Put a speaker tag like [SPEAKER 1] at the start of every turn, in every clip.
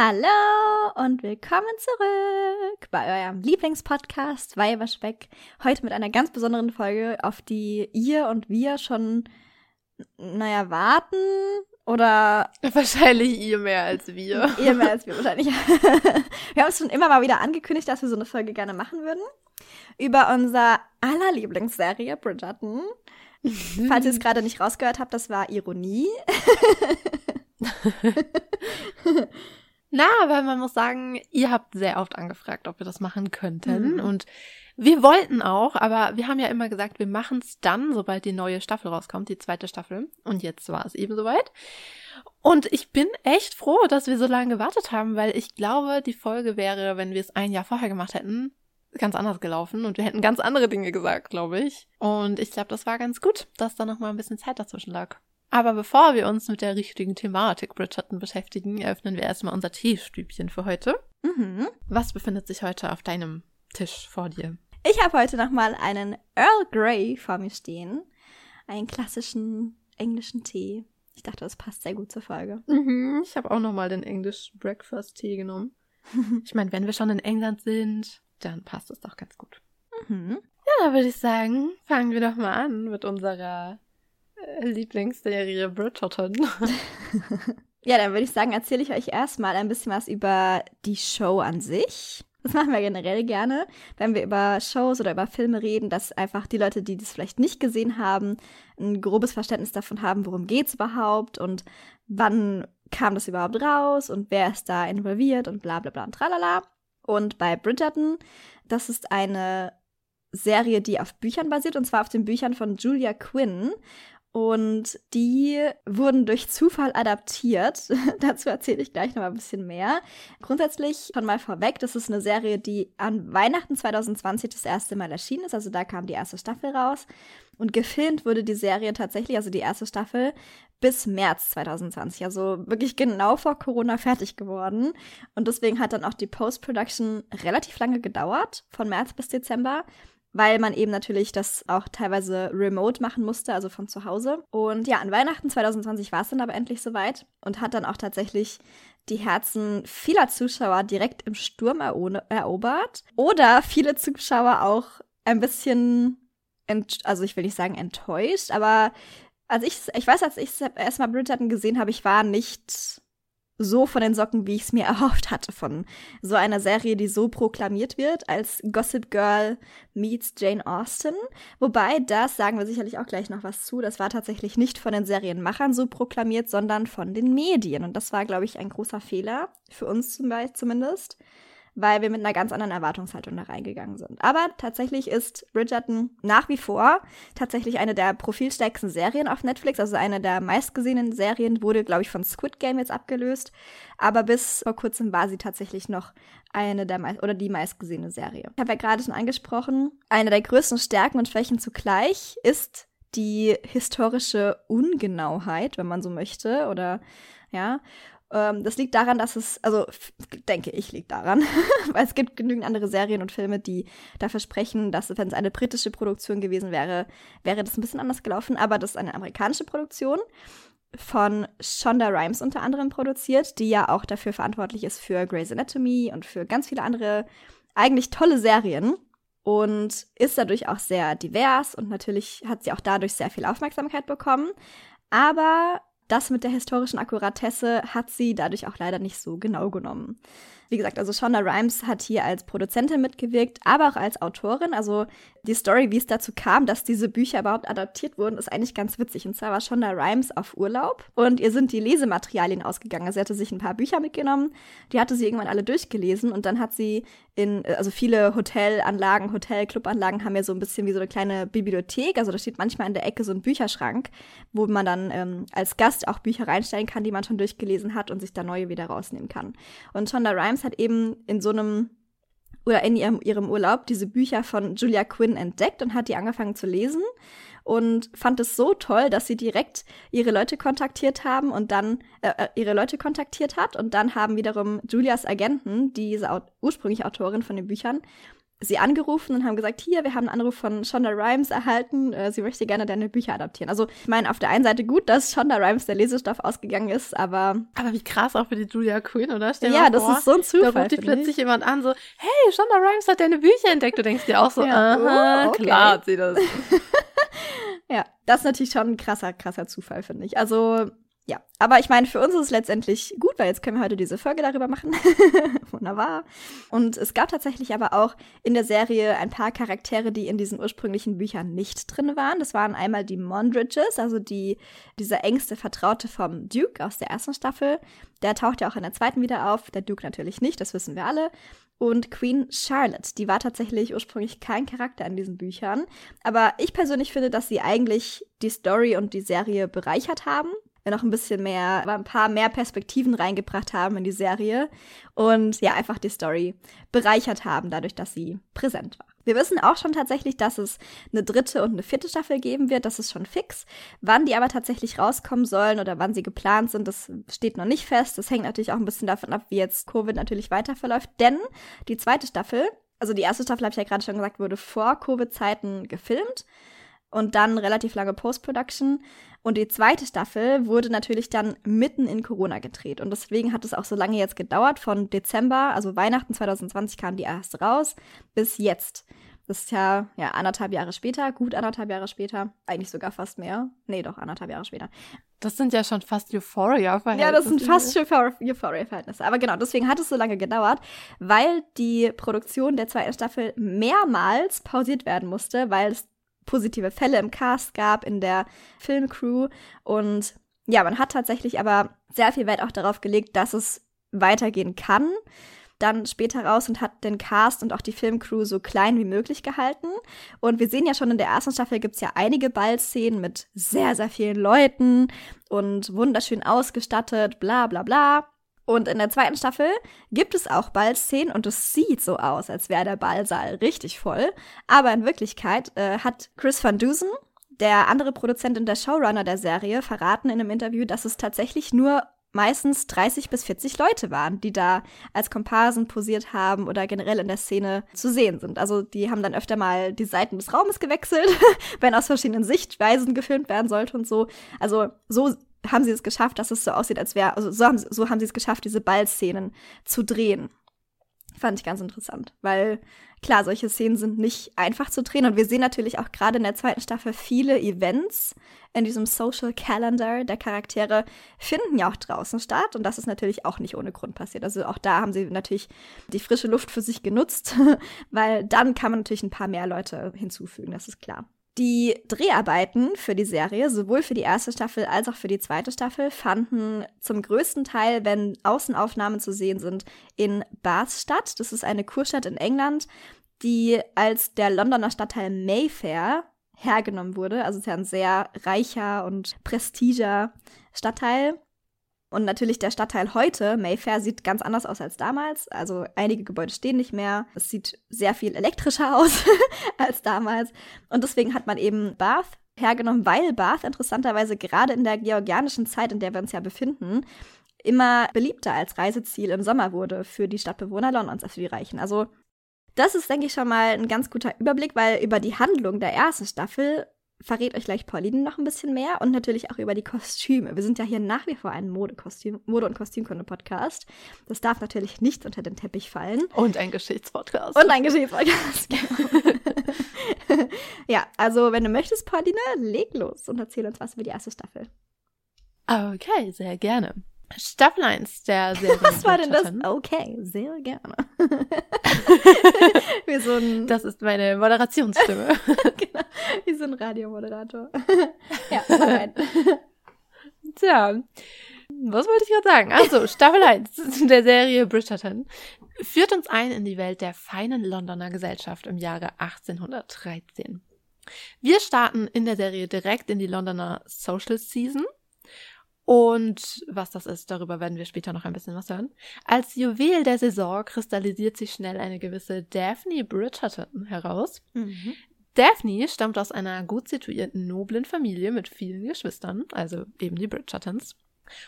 [SPEAKER 1] Hallo und willkommen zurück bei eurem Lieblingspodcast Weiberschweck. Heute mit einer ganz besonderen Folge, auf die ihr und wir schon, naja, warten oder.
[SPEAKER 2] Wahrscheinlich ihr mehr als wir.
[SPEAKER 1] Ihr mehr als wir wahrscheinlich. wir haben es schon immer mal wieder angekündigt, dass wir so eine Folge gerne machen würden. Über unser aller Lieblingsserie Bridgerton. Falls ihr es gerade nicht rausgehört habt, das war Ironie.
[SPEAKER 2] Na, aber man muss sagen, ihr habt sehr oft angefragt, ob wir das machen könnten. Mhm. Und wir wollten auch, aber wir haben ja immer gesagt, wir machen es dann, sobald die neue Staffel rauskommt, die zweite Staffel. Und jetzt war es eben soweit. Und ich bin echt froh, dass wir so lange gewartet haben, weil ich glaube, die Folge wäre, wenn wir es ein Jahr vorher gemacht hätten, ganz anders gelaufen und wir hätten ganz andere Dinge gesagt, glaube ich. Und ich glaube, das war ganz gut, dass da noch mal ein bisschen Zeit dazwischen lag. Aber bevor wir uns mit der richtigen Thematik Bridgerton beschäftigen, eröffnen wir erstmal unser Teestübchen für heute. Mhm. Was befindet sich heute auf deinem Tisch vor dir?
[SPEAKER 1] Ich habe heute nochmal einen Earl Grey vor mir stehen. Einen klassischen englischen Tee. Ich dachte, das passt sehr gut zur Folge.
[SPEAKER 2] Mhm, ich habe auch nochmal den English Breakfast Tee genommen. ich meine, wenn wir schon in England sind, dann passt es doch ganz gut. Mhm. Ja, dann würde ich sagen, fangen wir doch mal an mit unserer Lieblingsserie Bridgerton.
[SPEAKER 1] ja, dann würde ich sagen, erzähle ich euch erstmal ein bisschen was über die Show an sich. Das machen wir generell gerne, wenn wir über Shows oder über Filme reden, dass einfach die Leute, die das vielleicht nicht gesehen haben, ein grobes Verständnis davon haben, worum geht es überhaupt und wann kam das überhaupt raus und wer ist da involviert und bla bla bla und tralala. Und bei Bridgerton, das ist eine Serie, die auf Büchern basiert, und zwar auf den Büchern von Julia Quinn. Und die wurden durch Zufall adaptiert. Dazu erzähle ich gleich noch mal ein bisschen mehr. Grundsätzlich schon mal vorweg, das ist eine Serie, die an Weihnachten 2020 das erste Mal erschienen ist. Also da kam die erste Staffel raus. Und gefilmt wurde die Serie tatsächlich, also die erste Staffel, bis März 2020. Also wirklich genau vor Corona fertig geworden. Und deswegen hat dann auch die Post-Production relativ lange gedauert, von März bis Dezember weil man eben natürlich das auch teilweise remote machen musste, also von zu Hause. Und ja, an Weihnachten 2020 war es dann aber endlich soweit und hat dann auch tatsächlich die Herzen vieler Zuschauer direkt im Sturm erobert. Oder viele Zuschauer auch ein bisschen, also ich will nicht sagen enttäuscht, aber als ich, ich weiß, als ich erstmal Bridgerton gesehen habe, ich war nicht so von den Socken, wie ich es mir erhofft hatte von so einer Serie, die so proklamiert wird als Gossip Girl meets Jane Austen. Wobei, das sagen wir sicherlich auch gleich noch was zu, das war tatsächlich nicht von den Serienmachern so proklamiert, sondern von den Medien. Und das war, glaube ich, ein großer Fehler, für uns zum Beispiel zumindest weil wir mit einer ganz anderen Erwartungshaltung da reingegangen sind. Aber tatsächlich ist Bridgerton nach wie vor tatsächlich eine der profilstärksten Serien auf Netflix, also eine der meistgesehenen Serien, wurde, glaube ich, von Squid Game jetzt abgelöst. Aber bis vor kurzem war sie tatsächlich noch eine der meist oder die meistgesehene Serie. Ich habe ja gerade schon angesprochen, eine der größten Stärken und Schwächen zugleich ist die historische Ungenauheit, wenn man so möchte, oder ja. Ähm, das liegt daran, dass es, also denke ich, liegt daran, weil es gibt genügend andere Serien und Filme, die da versprechen, dass wenn es eine britische Produktion gewesen wäre, wäre das ein bisschen anders gelaufen. Aber das ist eine amerikanische Produktion von Shonda Rhimes unter anderem produziert, die ja auch dafür verantwortlich ist für Grey's Anatomy und für ganz viele andere eigentlich tolle Serien und ist dadurch auch sehr divers und natürlich hat sie auch dadurch sehr viel Aufmerksamkeit bekommen. Aber das mit der historischen Akkuratesse hat sie dadurch auch leider nicht so genau genommen. Wie gesagt, also Shonda Rhimes hat hier als Produzentin mitgewirkt, aber auch als Autorin. Also die Story, wie es dazu kam, dass diese Bücher überhaupt adaptiert wurden, ist eigentlich ganz witzig. Und zwar war Shonda Rhimes auf Urlaub und ihr sind die Lesematerialien ausgegangen. Also sie hatte sich ein paar Bücher mitgenommen, die hatte sie irgendwann alle durchgelesen und dann hat sie in, also viele Hotelanlagen, Hotel-Clubanlagen haben ja so ein bisschen wie so eine kleine Bibliothek. Also da steht manchmal in der Ecke so ein Bücherschrank, wo man dann ähm, als Gast auch Bücher reinstellen kann, die man schon durchgelesen hat und sich da neue wieder rausnehmen kann. Und Shonda Rhimes hat eben in so einem oder in ihrem, ihrem Urlaub diese Bücher von Julia Quinn entdeckt und hat die angefangen zu lesen und fand es so toll, dass sie direkt ihre Leute kontaktiert haben und dann äh, äh ihre Leute kontaktiert hat und dann haben wiederum Julias Agenten, diese ursprüngliche Autorin von den Büchern, sie angerufen und haben gesagt, hier, wir haben einen Anruf von Shonda Rhimes erhalten, äh, sie möchte gerne deine Bücher adaptieren. Also ich meine, auf der einen Seite gut, dass Shonda Rhimes der Lesestoff ausgegangen ist, aber...
[SPEAKER 2] Aber wie krass auch für die Julia Quinn, oder?
[SPEAKER 1] Stell ja, das vor, ist so ein Zufall.
[SPEAKER 2] Da ruft die plötzlich jemand an, so, hey, Shonda Rhimes hat deine Bücher entdeckt. Du denkst dir auch so, ja. aha, oh, okay. klar hat sie das.
[SPEAKER 1] ja, das ist natürlich schon ein krasser, krasser Zufall, finde ich. Also ja, aber ich meine, für uns ist es letztendlich gut, weil jetzt können wir heute diese Folge darüber machen. Wunderbar. Und es gab tatsächlich aber auch in der Serie ein paar Charaktere, die in diesen ursprünglichen Büchern nicht drin waren. Das waren einmal die Mondridges, also die, dieser engste Vertraute vom Duke aus der ersten Staffel. Der taucht ja auch in der zweiten wieder auf, der Duke natürlich nicht, das wissen wir alle. Und Queen Charlotte, die war tatsächlich ursprünglich kein Charakter in diesen Büchern. Aber ich persönlich finde, dass sie eigentlich die Story und die Serie bereichert haben noch ein bisschen mehr, ein paar mehr Perspektiven reingebracht haben in die Serie und ja, einfach die Story bereichert haben, dadurch, dass sie präsent war. Wir wissen auch schon tatsächlich, dass es eine dritte und eine vierte Staffel geben wird. Das ist schon fix. Wann die aber tatsächlich rauskommen sollen oder wann sie geplant sind, das steht noch nicht fest. Das hängt natürlich auch ein bisschen davon ab, wie jetzt Covid natürlich weiter verläuft. Denn die zweite Staffel, also die erste Staffel, habe ich ja gerade schon gesagt, wurde vor Covid-Zeiten gefilmt und dann relativ lange Post-Production. Und die zweite Staffel wurde natürlich dann mitten in Corona gedreht. Und deswegen hat es auch so lange jetzt gedauert. Von Dezember, also Weihnachten 2020 kam die erste raus, bis jetzt. Das ist ja, ja anderthalb Jahre später, gut anderthalb Jahre später. Eigentlich sogar fast mehr. Nee, doch, anderthalb Jahre später.
[SPEAKER 2] Das sind ja schon fast Euphoria-Verhältnisse.
[SPEAKER 1] Ja, das sind fast Euphoria-Verhältnisse. Aber genau, deswegen hat es so lange gedauert, weil die Produktion der zweiten Staffel mehrmals pausiert werden musste, weil es positive Fälle im Cast gab, in der Filmcrew. Und ja, man hat tatsächlich aber sehr viel Wert auch darauf gelegt, dass es weitergehen kann. Dann später raus und hat den Cast und auch die Filmcrew so klein wie möglich gehalten. Und wir sehen ja schon in der ersten Staffel gibt es ja einige Ballszenen mit sehr, sehr vielen Leuten und wunderschön ausgestattet, bla bla bla. Und in der zweiten Staffel gibt es auch Ballszenen und es sieht so aus, als wäre der Ballsaal richtig voll. Aber in Wirklichkeit äh, hat Chris Van Dusen, der andere Produzent und der Showrunner der Serie, verraten in einem Interview, dass es tatsächlich nur meistens 30 bis 40 Leute waren, die da als Komparsen posiert haben oder generell in der Szene zu sehen sind. Also die haben dann öfter mal die Seiten des Raumes gewechselt, wenn aus verschiedenen Sichtweisen gefilmt werden sollte und so. Also so haben sie es geschafft, dass es so aussieht, als wäre, also so haben, so haben sie es geschafft, diese Ballszenen zu drehen. Fand ich ganz interessant, weil klar, solche Szenen sind nicht einfach zu drehen und wir sehen natürlich auch gerade in der zweiten Staffel viele Events in diesem Social Calendar der Charaktere finden ja auch draußen statt und das ist natürlich auch nicht ohne Grund passiert. Also auch da haben sie natürlich die frische Luft für sich genutzt, weil dann kann man natürlich ein paar mehr Leute hinzufügen, das ist klar. Die Dreharbeiten für die Serie, sowohl für die erste Staffel als auch für die zweite Staffel, fanden zum größten Teil, wenn Außenaufnahmen zu sehen sind, in Bath statt. Das ist eine Kurstadt in England, die als der Londoner Stadtteil Mayfair hergenommen wurde. Also es ist ja ein sehr reicher und prestiger Stadtteil. Und natürlich der Stadtteil heute, Mayfair, sieht ganz anders aus als damals. Also einige Gebäude stehen nicht mehr. Es sieht sehr viel elektrischer aus als damals. Und deswegen hat man eben Bath hergenommen, weil Bath interessanterweise gerade in der georgianischen Zeit, in der wir uns ja befinden, immer beliebter als Reiseziel im Sommer wurde für die Stadtbewohner Londons, als für die Reichen. Also das ist, denke ich, schon mal ein ganz guter Überblick, weil über die Handlung der ersten Staffel verrät euch gleich Pauline noch ein bisschen mehr und natürlich auch über die Kostüme. Wir sind ja hier nach wie vor ein Modekostüm, Mode- und Kostümkunde-Podcast. Das darf natürlich nicht unter den Teppich fallen.
[SPEAKER 2] Und ein Geschichtspodcast.
[SPEAKER 1] Und ein Geschichtspodcast, genau. ja, also wenn du möchtest, Pauline, leg los und erzähl uns was über die erste Staffel.
[SPEAKER 2] Okay, sehr gerne. Staffel 1 der Serie.
[SPEAKER 1] Was war denn das? Okay, sehr gerne.
[SPEAKER 2] Wie so ein das ist meine Moderationsstimme.
[SPEAKER 1] genau, wie so ein Radiomoderator. ja, rein.
[SPEAKER 2] Tja, was wollte ich gerade sagen? Also, Staffel 1 der Serie Bridgerton führt uns ein in die Welt der feinen Londoner Gesellschaft im Jahre 1813. Wir starten in der Serie direkt in die Londoner Social Season und was das ist, darüber werden wir später noch ein bisschen was hören. Als Juwel der Saison kristallisiert sich schnell eine gewisse Daphne Bridgerton heraus. Mhm. Daphne stammt aus einer gut situierten, noblen Familie mit vielen Geschwistern, also eben die Bridgertons.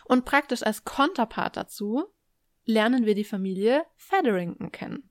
[SPEAKER 2] Und praktisch als Konterpart dazu lernen wir die Familie Featherington kennen.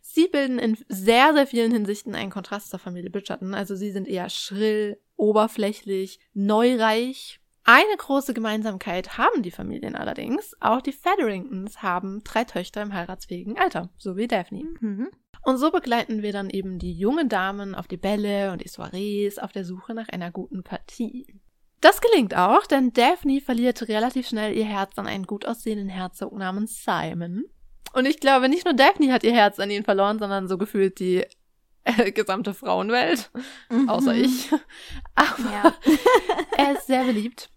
[SPEAKER 2] Sie bilden in sehr, sehr vielen Hinsichten einen Kontrast zur Familie Bridgerton. Also sie sind eher schrill, oberflächlich, neureich. Eine große Gemeinsamkeit haben die Familien allerdings. Auch die Featheringtons haben drei Töchter im heiratsfähigen Alter, so wie Daphne. Mhm. Und so begleiten wir dann eben die jungen Damen auf die Bälle und die Soirees auf der Suche nach einer guten Partie. Das gelingt auch, denn Daphne verliert relativ schnell ihr Herz an einen gut aussehenden Herzog namens Simon. Und ich glaube, nicht nur Daphne hat ihr Herz an ihn verloren, sondern so gefühlt die äh, gesamte Frauenwelt. Mhm. Außer ich. Aber ja. er ist sehr beliebt.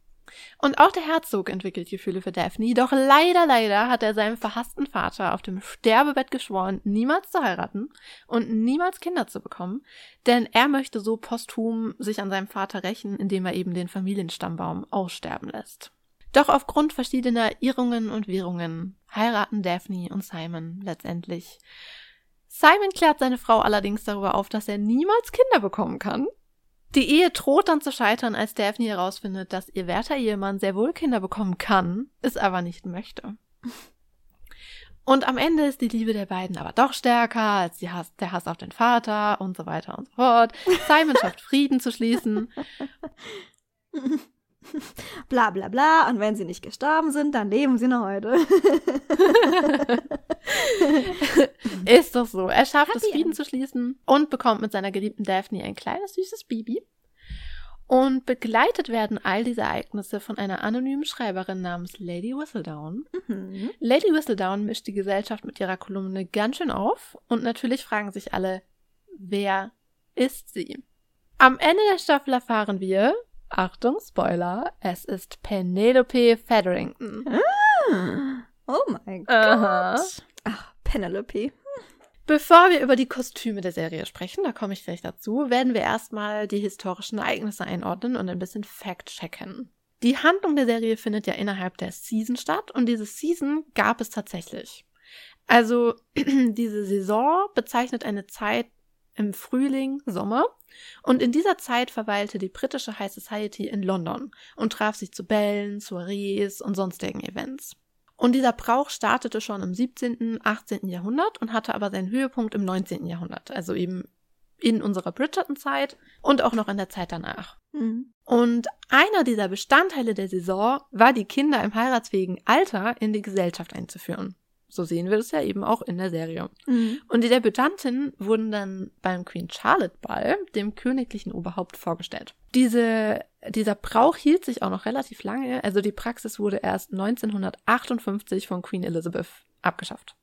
[SPEAKER 2] Und auch der Herzog entwickelt Gefühle für Daphne, doch leider, leider hat er seinem verhassten Vater auf dem Sterbebett geschworen, niemals zu heiraten und niemals Kinder zu bekommen, denn er möchte so posthum sich an seinem Vater rächen, indem er eben den Familienstammbaum aussterben lässt. Doch aufgrund verschiedener Irrungen und Wirrungen heiraten Daphne und Simon letztendlich. Simon klärt seine Frau allerdings darüber auf, dass er niemals Kinder bekommen kann. Die Ehe droht dann zu scheitern, als Daphne herausfindet, dass ihr werter Ehemann sehr wohl Kinder bekommen kann, es aber nicht möchte. Und am Ende ist die Liebe der beiden aber doch stärker als Hass, der Hass auf den Vater und so weiter und so fort. Simon schafft Frieden zu schließen.
[SPEAKER 1] bla bla bla. Und wenn sie nicht gestorben sind, dann leben sie noch heute.
[SPEAKER 2] Ist doch so. Er schafft Happy es, Frieden End. zu schließen und bekommt mit seiner geliebten Daphne ein kleines, süßes Baby. Und begleitet werden all diese Ereignisse von einer anonymen Schreiberin namens Lady Whistledown. Mhm. Lady Whistledown mischt die Gesellschaft mit ihrer Kolumne ganz schön auf und natürlich fragen sich alle, wer ist sie? Am Ende der Staffel erfahren wir, Achtung, Spoiler, es ist Penelope Featherington.
[SPEAKER 1] Ah, oh mein Gott. Ach, Penelope.
[SPEAKER 2] Bevor wir über die Kostüme der Serie sprechen, da komme ich gleich dazu, werden wir erstmal die historischen Ereignisse einordnen und ein bisschen fact-checken. Die Handlung der Serie findet ja innerhalb der Season statt und diese Season gab es tatsächlich. Also diese Saison bezeichnet eine Zeit im Frühling, Sommer. Und in dieser Zeit verweilte die britische High Society in London und traf sich zu Bällen, Soirees und sonstigen Events. Und dieser Brauch startete schon im 17., 18. Jahrhundert und hatte aber seinen Höhepunkt im 19. Jahrhundert, also eben in unserer Bridgerton-Zeit und auch noch in der Zeit danach. Mhm. Und einer dieser Bestandteile der Saison war, die Kinder im heiratsfähigen Alter in die Gesellschaft einzuführen. So sehen wir das ja eben auch in der Serie. Mhm. Und die Debütantinnen wurden dann beim Queen Charlotte Ball dem königlichen Oberhaupt vorgestellt. Diese, dieser Brauch hielt sich auch noch relativ lange. Also die Praxis wurde erst 1958 von Queen Elizabeth abgeschafft.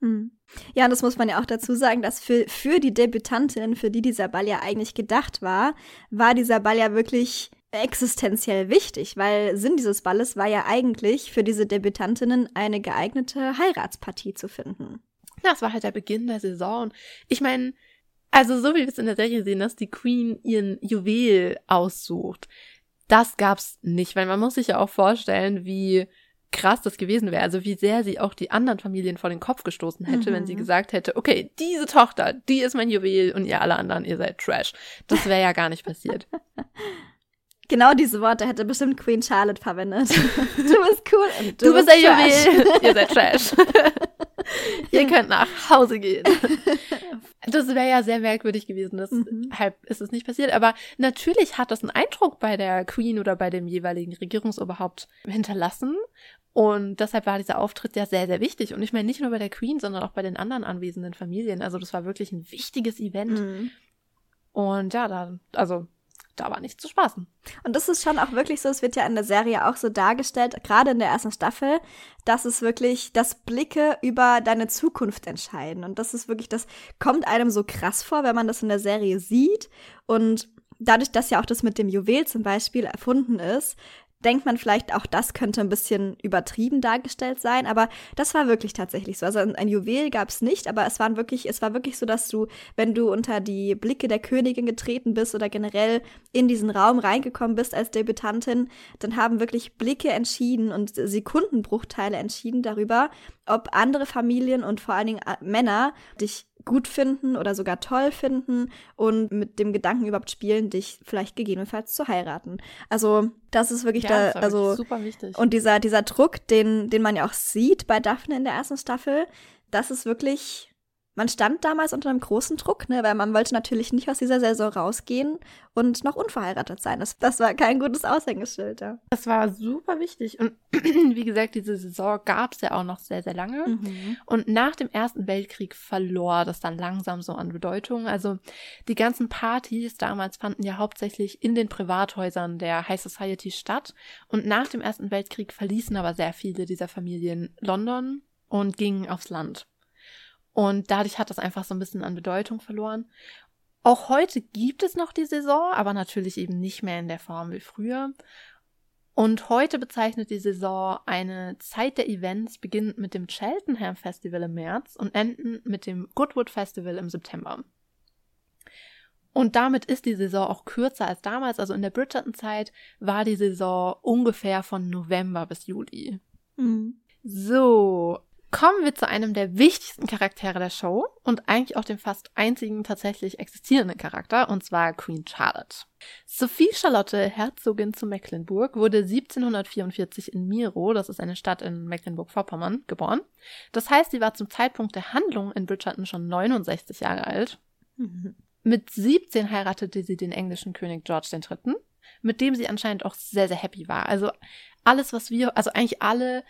[SPEAKER 1] Mhm. Ja, und das muss man ja auch dazu sagen, dass für, für die Debütantinnen, für die dieser Ball ja eigentlich gedacht war, war dieser Ball ja wirklich existenziell wichtig, weil Sinn dieses Balles war ja eigentlich für diese Debütantinnen eine geeignete Heiratspartie zu finden.
[SPEAKER 2] Das war halt der Beginn der Saison. Ich meine, also so wie wir es in der Serie sehen, dass die Queen ihren Juwel aussucht, das gab's nicht, weil man muss sich ja auch vorstellen, wie krass das gewesen wäre. Also wie sehr sie auch die anderen Familien vor den Kopf gestoßen hätte, mhm. wenn sie mhm. gesagt hätte, okay, diese Tochter, die ist mein Juwel und ihr alle anderen, ihr seid Trash. Das wäre ja gar nicht passiert.
[SPEAKER 1] Genau diese Worte hätte bestimmt Queen Charlotte verwendet. Du bist cool und
[SPEAKER 2] du, du bist, bist ein Juwel. Ihr seid Trash. Ihr könnt nach Hause gehen. Das wäre ja sehr merkwürdig gewesen. Deshalb mhm. ist es nicht passiert. Aber natürlich hat das einen Eindruck bei der Queen oder bei dem jeweiligen Regierungsoberhaupt hinterlassen. Und deshalb war dieser Auftritt ja sehr, sehr wichtig. Und ich meine nicht nur bei der Queen, sondern auch bei den anderen anwesenden Familien. Also das war wirklich ein wichtiges Event. Mhm. Und ja, da, also da war nichts zu spaßen.
[SPEAKER 1] Und das ist schon auch wirklich so, es wird ja in der Serie auch so dargestellt, gerade in der ersten Staffel, dass es wirklich, dass Blicke über deine Zukunft entscheiden. Und das ist wirklich, das kommt einem so krass vor, wenn man das in der Serie sieht. Und dadurch, dass ja auch das mit dem Juwel zum Beispiel erfunden ist, denkt man vielleicht, auch das könnte ein bisschen übertrieben dargestellt sein, aber das war wirklich tatsächlich so. Also ein Juwel gab es nicht, aber es waren wirklich, es war wirklich so, dass du, wenn du unter die Blicke der Königin getreten bist oder generell in diesen Raum reingekommen bist als Debütantin, dann haben wirklich Blicke entschieden und Sekundenbruchteile entschieden darüber, ob andere Familien und vor allen Dingen äh, Männer dich gut finden oder sogar toll finden und mit dem Gedanken überhaupt spielen, dich vielleicht gegebenenfalls zu heiraten. Also das ist wirklich ja, da, also super wichtig. Und dieser dieser Druck, den den man ja auch sieht bei Daphne in der ersten Staffel, das ist wirklich man stand damals unter einem großen Druck, ne, weil man wollte natürlich nicht aus dieser Saison rausgehen und noch unverheiratet sein. Das, das war kein gutes Aushängeschild. Ja.
[SPEAKER 2] Das war super wichtig. Und wie gesagt, diese Saison gab es ja auch noch sehr, sehr lange. Mhm. Und nach dem Ersten Weltkrieg verlor das dann langsam so an Bedeutung. Also die ganzen Partys damals fanden ja hauptsächlich in den Privathäusern der High Society statt. Und nach dem Ersten Weltkrieg verließen aber sehr viele dieser Familien London und gingen aufs Land. Und dadurch hat das einfach so ein bisschen an Bedeutung verloren. Auch heute gibt es noch die Saison, aber natürlich eben nicht mehr in der Form wie früher. Und heute bezeichnet die Saison eine Zeit der Events, beginnend mit dem Cheltenham Festival im März und enden mit dem Goodwood Festival im September. Und damit ist die Saison auch kürzer als damals. Also in der Bridgerton-Zeit war die Saison ungefähr von November bis Juli. Mhm. So, kommen wir zu einem der wichtigsten Charaktere der Show und eigentlich auch dem fast einzigen tatsächlich existierenden Charakter, und zwar Queen Charlotte. Sophie Charlotte, Herzogin zu Mecklenburg, wurde 1744 in Miro, das ist eine Stadt in Mecklenburg-Vorpommern, geboren. Das heißt, sie war zum Zeitpunkt der Handlung in Bridgerton schon 69 Jahre alt. Mhm. Mit 17 heiratete sie den englischen König George III., mit dem sie anscheinend auch sehr, sehr happy war. Also alles, was wir, also eigentlich alle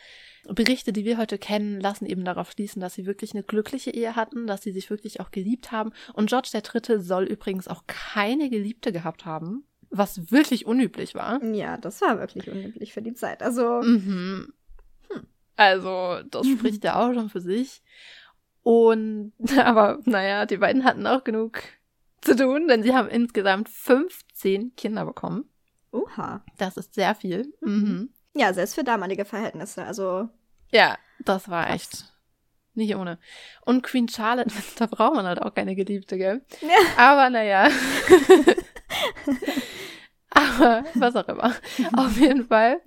[SPEAKER 2] Berichte, die wir heute kennen, lassen eben darauf schließen, dass sie wirklich eine glückliche Ehe hatten, dass sie sich wirklich auch geliebt haben. Und George III. soll übrigens auch keine Geliebte gehabt haben, was wirklich unüblich war.
[SPEAKER 1] Ja, das war wirklich unüblich für die Zeit. Also.
[SPEAKER 2] Mhm. Hm. Also, das mhm. spricht ja auch schon für sich. Und, aber naja, die beiden hatten auch genug zu tun, denn sie haben insgesamt 15 Kinder bekommen.
[SPEAKER 1] Oha.
[SPEAKER 2] Das ist sehr viel. Mhm.
[SPEAKER 1] Ja, selbst für damalige Verhältnisse. Also.
[SPEAKER 2] Ja, das war krass. echt nicht ohne. Und Queen Charlotte, da braucht man halt auch keine Geliebte, gell? Ja. Aber naja. Aber was auch immer. Auf jeden Fall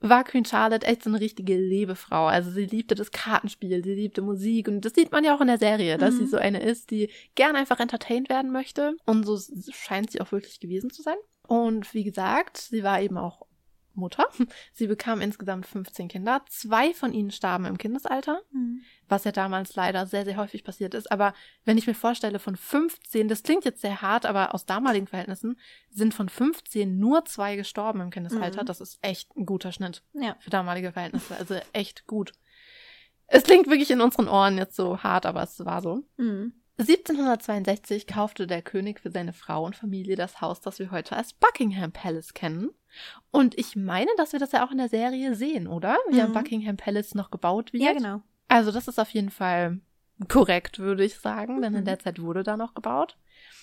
[SPEAKER 2] war Queen Charlotte echt so eine richtige Lebefrau. Also sie liebte das Kartenspiel, sie liebte Musik und das sieht man ja auch in der Serie, dass mhm. sie so eine ist, die gern einfach entertained werden möchte. Und so scheint sie auch wirklich gewesen zu sein. Und wie gesagt, sie war eben auch Mutter. Sie bekam insgesamt 15 Kinder. Zwei von ihnen starben im Kindesalter, mhm. was ja damals leider sehr, sehr häufig passiert ist. Aber wenn ich mir vorstelle, von 15, das klingt jetzt sehr hart, aber aus damaligen Verhältnissen sind von 15 nur zwei gestorben im Kindesalter. Mhm. Das ist echt ein guter Schnitt ja. für damalige Verhältnisse. Also echt gut. Es klingt wirklich in unseren Ohren jetzt so hart, aber es war so. Mhm. 1762 kaufte der König für seine Frau und Familie das Haus, das wir heute als Buckingham Palace kennen. Und ich meine, dass wir das ja auch in der Serie sehen, oder? Wie mhm. am Buckingham Palace noch gebaut wird.
[SPEAKER 1] Ja, genau.
[SPEAKER 2] Also das ist auf jeden Fall korrekt, würde ich sagen, denn in mhm. der Zeit wurde da noch gebaut.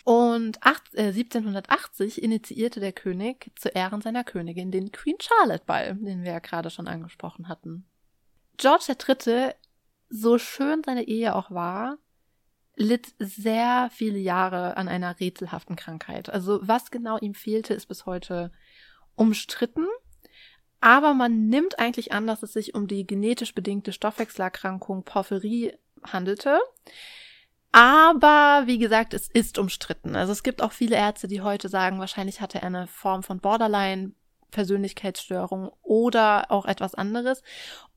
[SPEAKER 2] Und acht, äh, 1780 initiierte der König zu Ehren seiner Königin den Queen Charlotte Ball, den wir ja gerade schon angesprochen hatten. George III., so schön seine Ehe auch war, litt sehr viele Jahre an einer rätselhaften Krankheit. Also was genau ihm fehlte, ist bis heute umstritten. Aber man nimmt eigentlich an, dass es sich um die genetisch bedingte Stoffwechselerkrankung Porphyrie handelte. Aber wie gesagt, es ist umstritten. Also es gibt auch viele Ärzte, die heute sagen, wahrscheinlich hatte er eine Form von Borderline Persönlichkeitsstörung oder auch etwas anderes.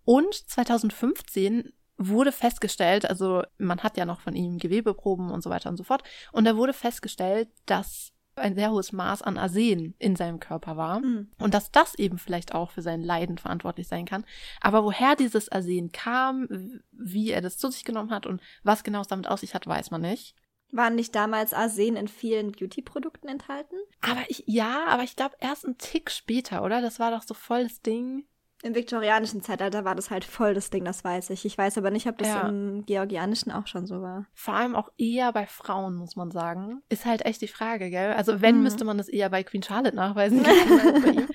[SPEAKER 2] Und 2015 wurde festgestellt, also man hat ja noch von ihm Gewebeproben und so weiter und so fort, und da wurde festgestellt, dass ein sehr hohes Maß an Arsen in seinem Körper war mhm. und dass das eben vielleicht auch für sein Leiden verantwortlich sein kann. Aber woher dieses Arsen kam, wie er das zu sich genommen hat und was genau es damit aus sich hat, weiß man nicht.
[SPEAKER 1] Waren nicht damals Arsen in vielen Beauty-Produkten enthalten?
[SPEAKER 2] Aber ich, ja, aber ich glaube erst einen Tick später, oder? Das war doch so voll das Ding.
[SPEAKER 1] Im viktorianischen Zeitalter war das halt voll das Ding, das weiß ich. Ich weiß aber nicht, ob das ja. im georgianischen auch schon so war.
[SPEAKER 2] Vor allem auch eher bei Frauen, muss man sagen. Ist halt echt die Frage, gell? Also wenn, mhm. müsste man das eher bei Queen Charlotte nachweisen.
[SPEAKER 1] die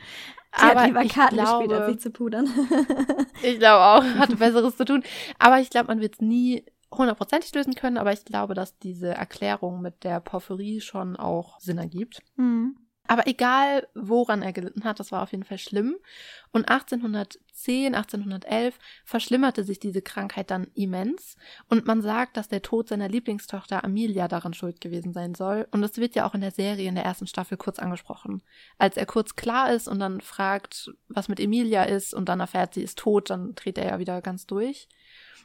[SPEAKER 1] aber hat lieber Karten glaube, gespielt, als sich zu pudern.
[SPEAKER 2] ich glaube auch, hatte Besseres zu tun. Aber ich glaube, man wird es nie hundertprozentig lösen können, aber ich glaube, dass diese Erklärung mit der Porphyrie schon auch Sinn ergibt. Mhm. Aber egal, woran er gelitten hat, das war auf jeden Fall schlimm. Und 1810, 1811 verschlimmerte sich diese Krankheit dann immens. Und man sagt, dass der Tod seiner Lieblingstochter Amelia daran schuld gewesen sein soll. Und das wird ja auch in der Serie in der ersten Staffel kurz angesprochen. Als er kurz klar ist und dann fragt, was mit Emilia ist und dann erfährt, sie ist tot, dann dreht er ja wieder ganz durch.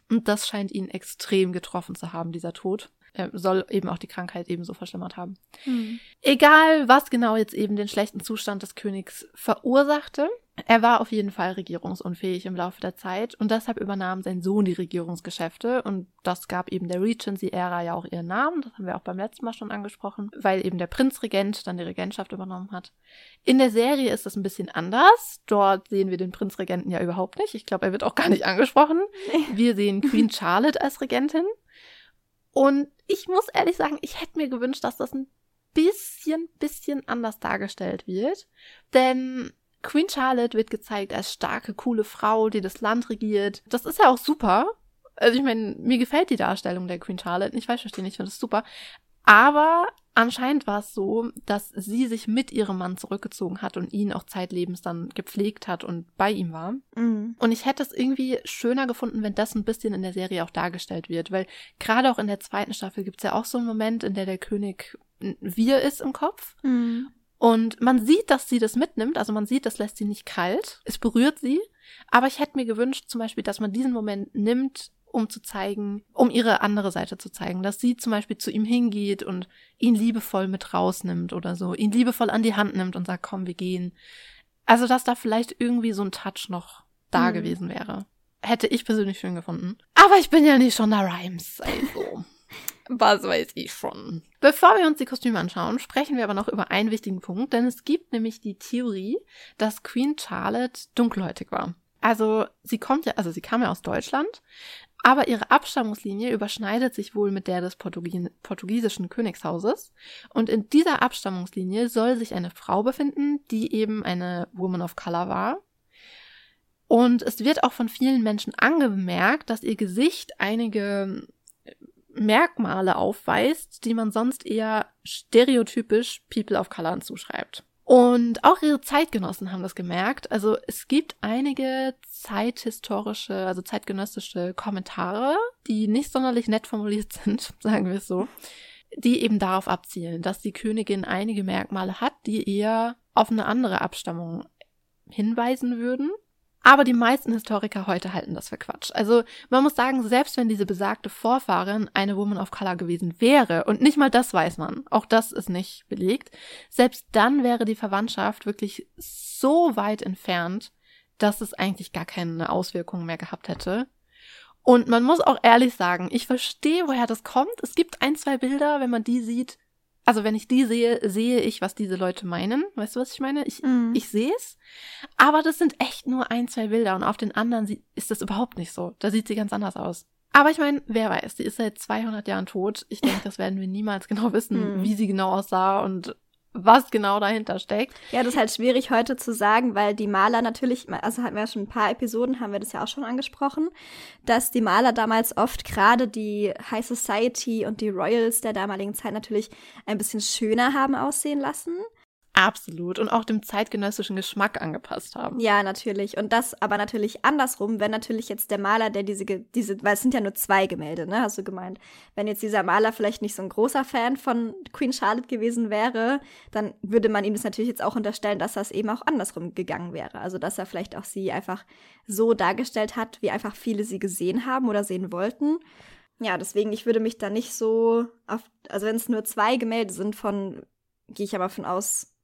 [SPEAKER 2] Und das scheint ihn extrem getroffen zu haben, dieser Tod. Er soll eben auch die Krankheit ebenso verschlimmert haben. Mhm. Egal, was genau jetzt eben den schlechten Zustand des Königs verursachte, er war auf jeden Fall regierungsunfähig im Laufe der Zeit und deshalb übernahm sein Sohn die Regierungsgeschäfte und das gab eben der Regency-Ära ja auch ihren Namen, das haben wir auch beim letzten Mal schon angesprochen, weil eben der Prinzregent dann die Regentschaft übernommen hat. In der Serie ist das ein bisschen anders. Dort sehen wir den Prinzregenten ja überhaupt nicht. Ich glaube, er wird auch gar nicht angesprochen. Wir sehen Queen Charlotte als Regentin und ich muss ehrlich sagen, ich hätte mir gewünscht, dass das ein bisschen, bisschen anders dargestellt wird. Denn Queen Charlotte wird gezeigt als starke, coole Frau, die das Land regiert. Das ist ja auch super. Also ich meine, mir gefällt die Darstellung der Queen Charlotte. Ich weiß, verstehe nicht, ich finde das super. Aber anscheinend war es so, dass sie sich mit ihrem Mann zurückgezogen hat und ihn auch zeitlebens dann gepflegt hat und bei ihm war. Mhm. Und ich hätte es irgendwie schöner gefunden, wenn das ein bisschen in der Serie auch dargestellt wird, weil gerade auch in der zweiten Staffel gibt es ja auch so einen Moment, in der der König wir ist im Kopf. Mhm. Und man sieht, dass sie das mitnimmt, also man sieht, das lässt sie nicht kalt, es berührt sie. Aber ich hätte mir gewünscht, zum Beispiel, dass man diesen Moment nimmt um zu zeigen, um ihre andere Seite zu zeigen, dass sie zum Beispiel zu ihm hingeht und ihn liebevoll mit rausnimmt oder so, ihn liebevoll an die Hand nimmt und sagt, komm, wir gehen. Also, dass da vielleicht irgendwie so ein Touch noch da hm. gewesen wäre. Hätte ich persönlich schön gefunden. Aber ich bin ja nicht schon da Rhymes, also. Was weiß ich schon. Bevor wir uns die Kostüme anschauen, sprechen wir aber noch über einen wichtigen Punkt, denn es gibt nämlich die Theorie, dass Queen Charlotte dunkelhäutig war. Also sie kommt ja, also sie kam ja aus Deutschland, aber ihre Abstammungslinie überschneidet sich wohl mit der des Portugies portugiesischen Königshauses. Und in dieser Abstammungslinie soll sich eine Frau befinden, die eben eine Woman of Color war. Und es wird auch von vielen Menschen angemerkt, dass ihr Gesicht einige Merkmale aufweist, die man sonst eher stereotypisch People of Color zuschreibt. Und auch ihre Zeitgenossen haben das gemerkt. Also es gibt einige zeithistorische, also zeitgenössische Kommentare, die nicht sonderlich nett formuliert sind, sagen wir es so, die eben darauf abzielen, dass die Königin einige Merkmale hat, die eher auf eine andere Abstammung hinweisen würden. Aber die meisten Historiker heute halten das für Quatsch. Also man muss sagen, selbst wenn diese besagte Vorfahrin eine Woman of Color gewesen wäre, und nicht mal das weiß man, auch das ist nicht belegt, selbst dann wäre die Verwandtschaft wirklich so weit entfernt, dass es eigentlich gar keine Auswirkungen mehr gehabt hätte. Und man muss auch ehrlich sagen, ich verstehe, woher das kommt. Es gibt ein, zwei Bilder, wenn man die sieht, also wenn ich die sehe, sehe ich, was diese Leute meinen. Weißt du, was ich meine? Ich, mm. ich sehe es. Aber das sind echt nur ein, zwei Bilder und auf den anderen ist das überhaupt nicht so. Da sieht sie ganz anders aus. Aber ich meine, wer weiß, die ist seit 200 Jahren tot. Ich denke, das werden wir niemals genau wissen, mm. wie sie genau aussah und was genau dahinter steckt.
[SPEAKER 1] Ja, das ist halt schwierig heute zu sagen, weil die Maler natürlich, also hatten wir ja schon ein paar Episoden, haben wir das ja auch schon angesprochen, dass die Maler damals oft gerade die High Society und die Royals der damaligen Zeit natürlich ein bisschen schöner haben aussehen lassen.
[SPEAKER 2] Absolut. Und auch dem zeitgenössischen Geschmack angepasst haben.
[SPEAKER 1] Ja, natürlich. Und das aber natürlich andersrum, wenn natürlich jetzt der Maler, der diese, diese, weil es sind ja nur zwei Gemälde, ne, hast du gemeint. Wenn jetzt dieser Maler vielleicht nicht so ein großer Fan von Queen Charlotte gewesen wäre, dann würde man ihm das natürlich jetzt auch unterstellen, dass das eben auch andersrum gegangen wäre. Also, dass er vielleicht auch sie einfach so dargestellt hat, wie einfach viele sie gesehen haben oder sehen wollten. Ja, deswegen, ich würde mich da nicht so auf, also wenn es nur zwei Gemälde sind von, gehe ich aber von aus,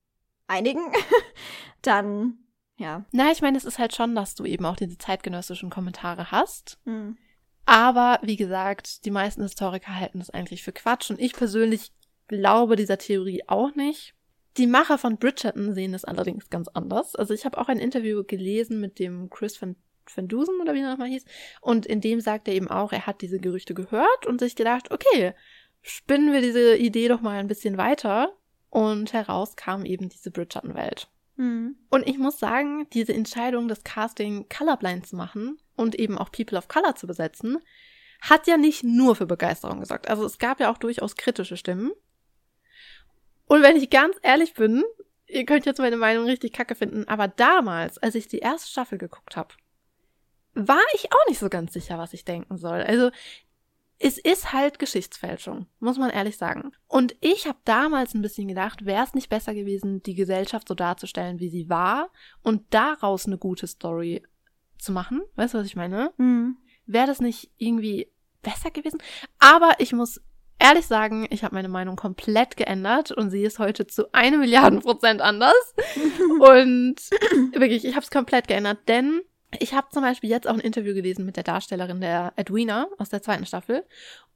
[SPEAKER 1] einigen, dann ja.
[SPEAKER 2] Na, ich meine, es ist halt schon, dass du eben auch diese zeitgenössischen Kommentare hast. Mhm. Aber wie gesagt, die meisten Historiker halten das eigentlich für Quatsch und ich persönlich glaube dieser Theorie auch nicht. Die Macher von Bridgerton sehen es allerdings ganz anders. Also ich habe auch ein Interview gelesen mit dem Chris van, van Dusen oder wie er nochmal hieß. Und in dem sagt er eben auch, er hat diese Gerüchte gehört und sich gedacht, okay, spinnen wir diese Idee doch mal ein bisschen weiter und heraus kam eben diese Bridgerton-Welt. Mhm. Und ich muss sagen, diese Entscheidung, das Casting colorblind zu machen und eben auch People of Color zu besetzen, hat ja nicht nur für Begeisterung gesorgt. Also es gab ja auch durchaus kritische Stimmen. Und wenn ich ganz ehrlich bin, ihr könnt jetzt meine Meinung richtig kacke finden, aber damals, als ich die erste Staffel geguckt habe, war ich auch nicht so ganz sicher, was ich denken soll. Also es ist halt Geschichtsfälschung, muss man ehrlich sagen. Und ich habe damals ein bisschen gedacht, wäre es nicht besser gewesen, die Gesellschaft so darzustellen, wie sie war und daraus eine gute Story zu machen. Weißt du, was ich meine? Mhm. wäre das nicht irgendwie besser gewesen? Aber ich muss ehrlich sagen, ich habe meine Meinung komplett geändert und sie ist heute zu eine Milliarden Prozent anders. und wirklich, ich habe es komplett geändert, denn ich habe zum Beispiel jetzt auch ein Interview gelesen mit der Darstellerin der Edwina aus der zweiten Staffel.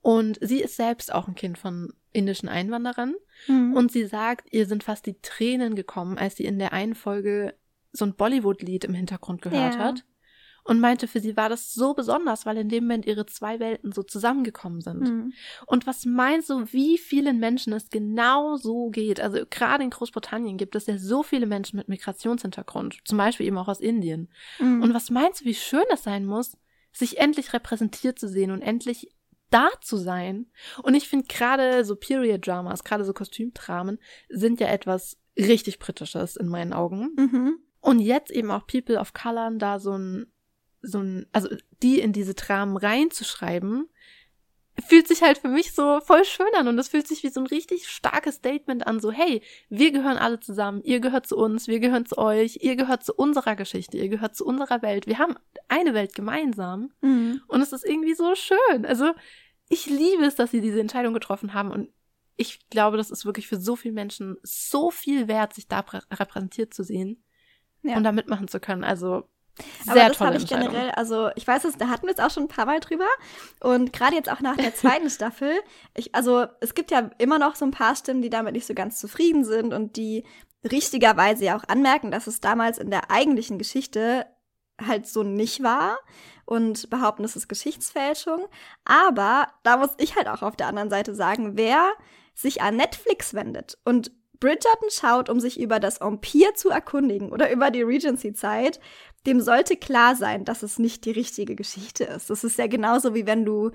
[SPEAKER 2] Und sie ist selbst auch ein Kind von indischen Einwanderern. Mhm. Und sie sagt, ihr sind fast die Tränen gekommen, als sie in der einen Folge so ein Bollywood-Lied im Hintergrund gehört ja. hat und meinte, für sie war das so besonders, weil in dem Moment ihre zwei Welten so zusammengekommen sind. Mhm. Und was meinst du, wie vielen Menschen es genau so geht? Also gerade in Großbritannien gibt es ja so viele Menschen mit Migrationshintergrund, zum Beispiel eben auch aus Indien. Mhm. Und was meinst du, wie schön es sein muss, sich endlich repräsentiert zu sehen und endlich da zu sein. Und ich finde gerade so Period-Dramas, gerade so Kostümdramen, sind ja etwas richtig Britisches in meinen Augen. Mhm. Und jetzt eben auch People of Color da so ein so ein, also die in diese Dramen reinzuschreiben, fühlt sich halt für mich so voll schön an und es fühlt sich wie so ein richtig starkes Statement an, so hey, wir gehören alle zusammen, ihr gehört zu uns, wir gehören zu euch, ihr gehört zu unserer Geschichte, ihr gehört zu unserer Welt, wir haben eine Welt gemeinsam mhm. und es ist irgendwie so schön. Also ich liebe es, dass sie diese Entscheidung getroffen haben und ich glaube, das ist wirklich für so viele Menschen so viel wert, sich da repräsentiert zu sehen ja. und da mitmachen zu können. Also sehr Aber das habe ich generell,
[SPEAKER 1] also ich weiß es, da hatten wir es auch schon ein paar Mal drüber. Und gerade jetzt auch nach der zweiten Staffel, ich, also es gibt ja immer noch so ein paar Stimmen, die damit nicht so ganz zufrieden sind und die richtigerweise ja auch anmerken, dass es damals in der eigentlichen Geschichte halt so nicht war und behaupten, es ist Geschichtsfälschung. Aber da muss ich halt auch auf der anderen Seite sagen, wer sich an Netflix wendet und Bridgerton schaut, um sich über das Empire zu erkundigen oder über die Regency-Zeit, dem sollte klar sein, dass es nicht die richtige Geschichte ist. Das ist ja genauso wie wenn du,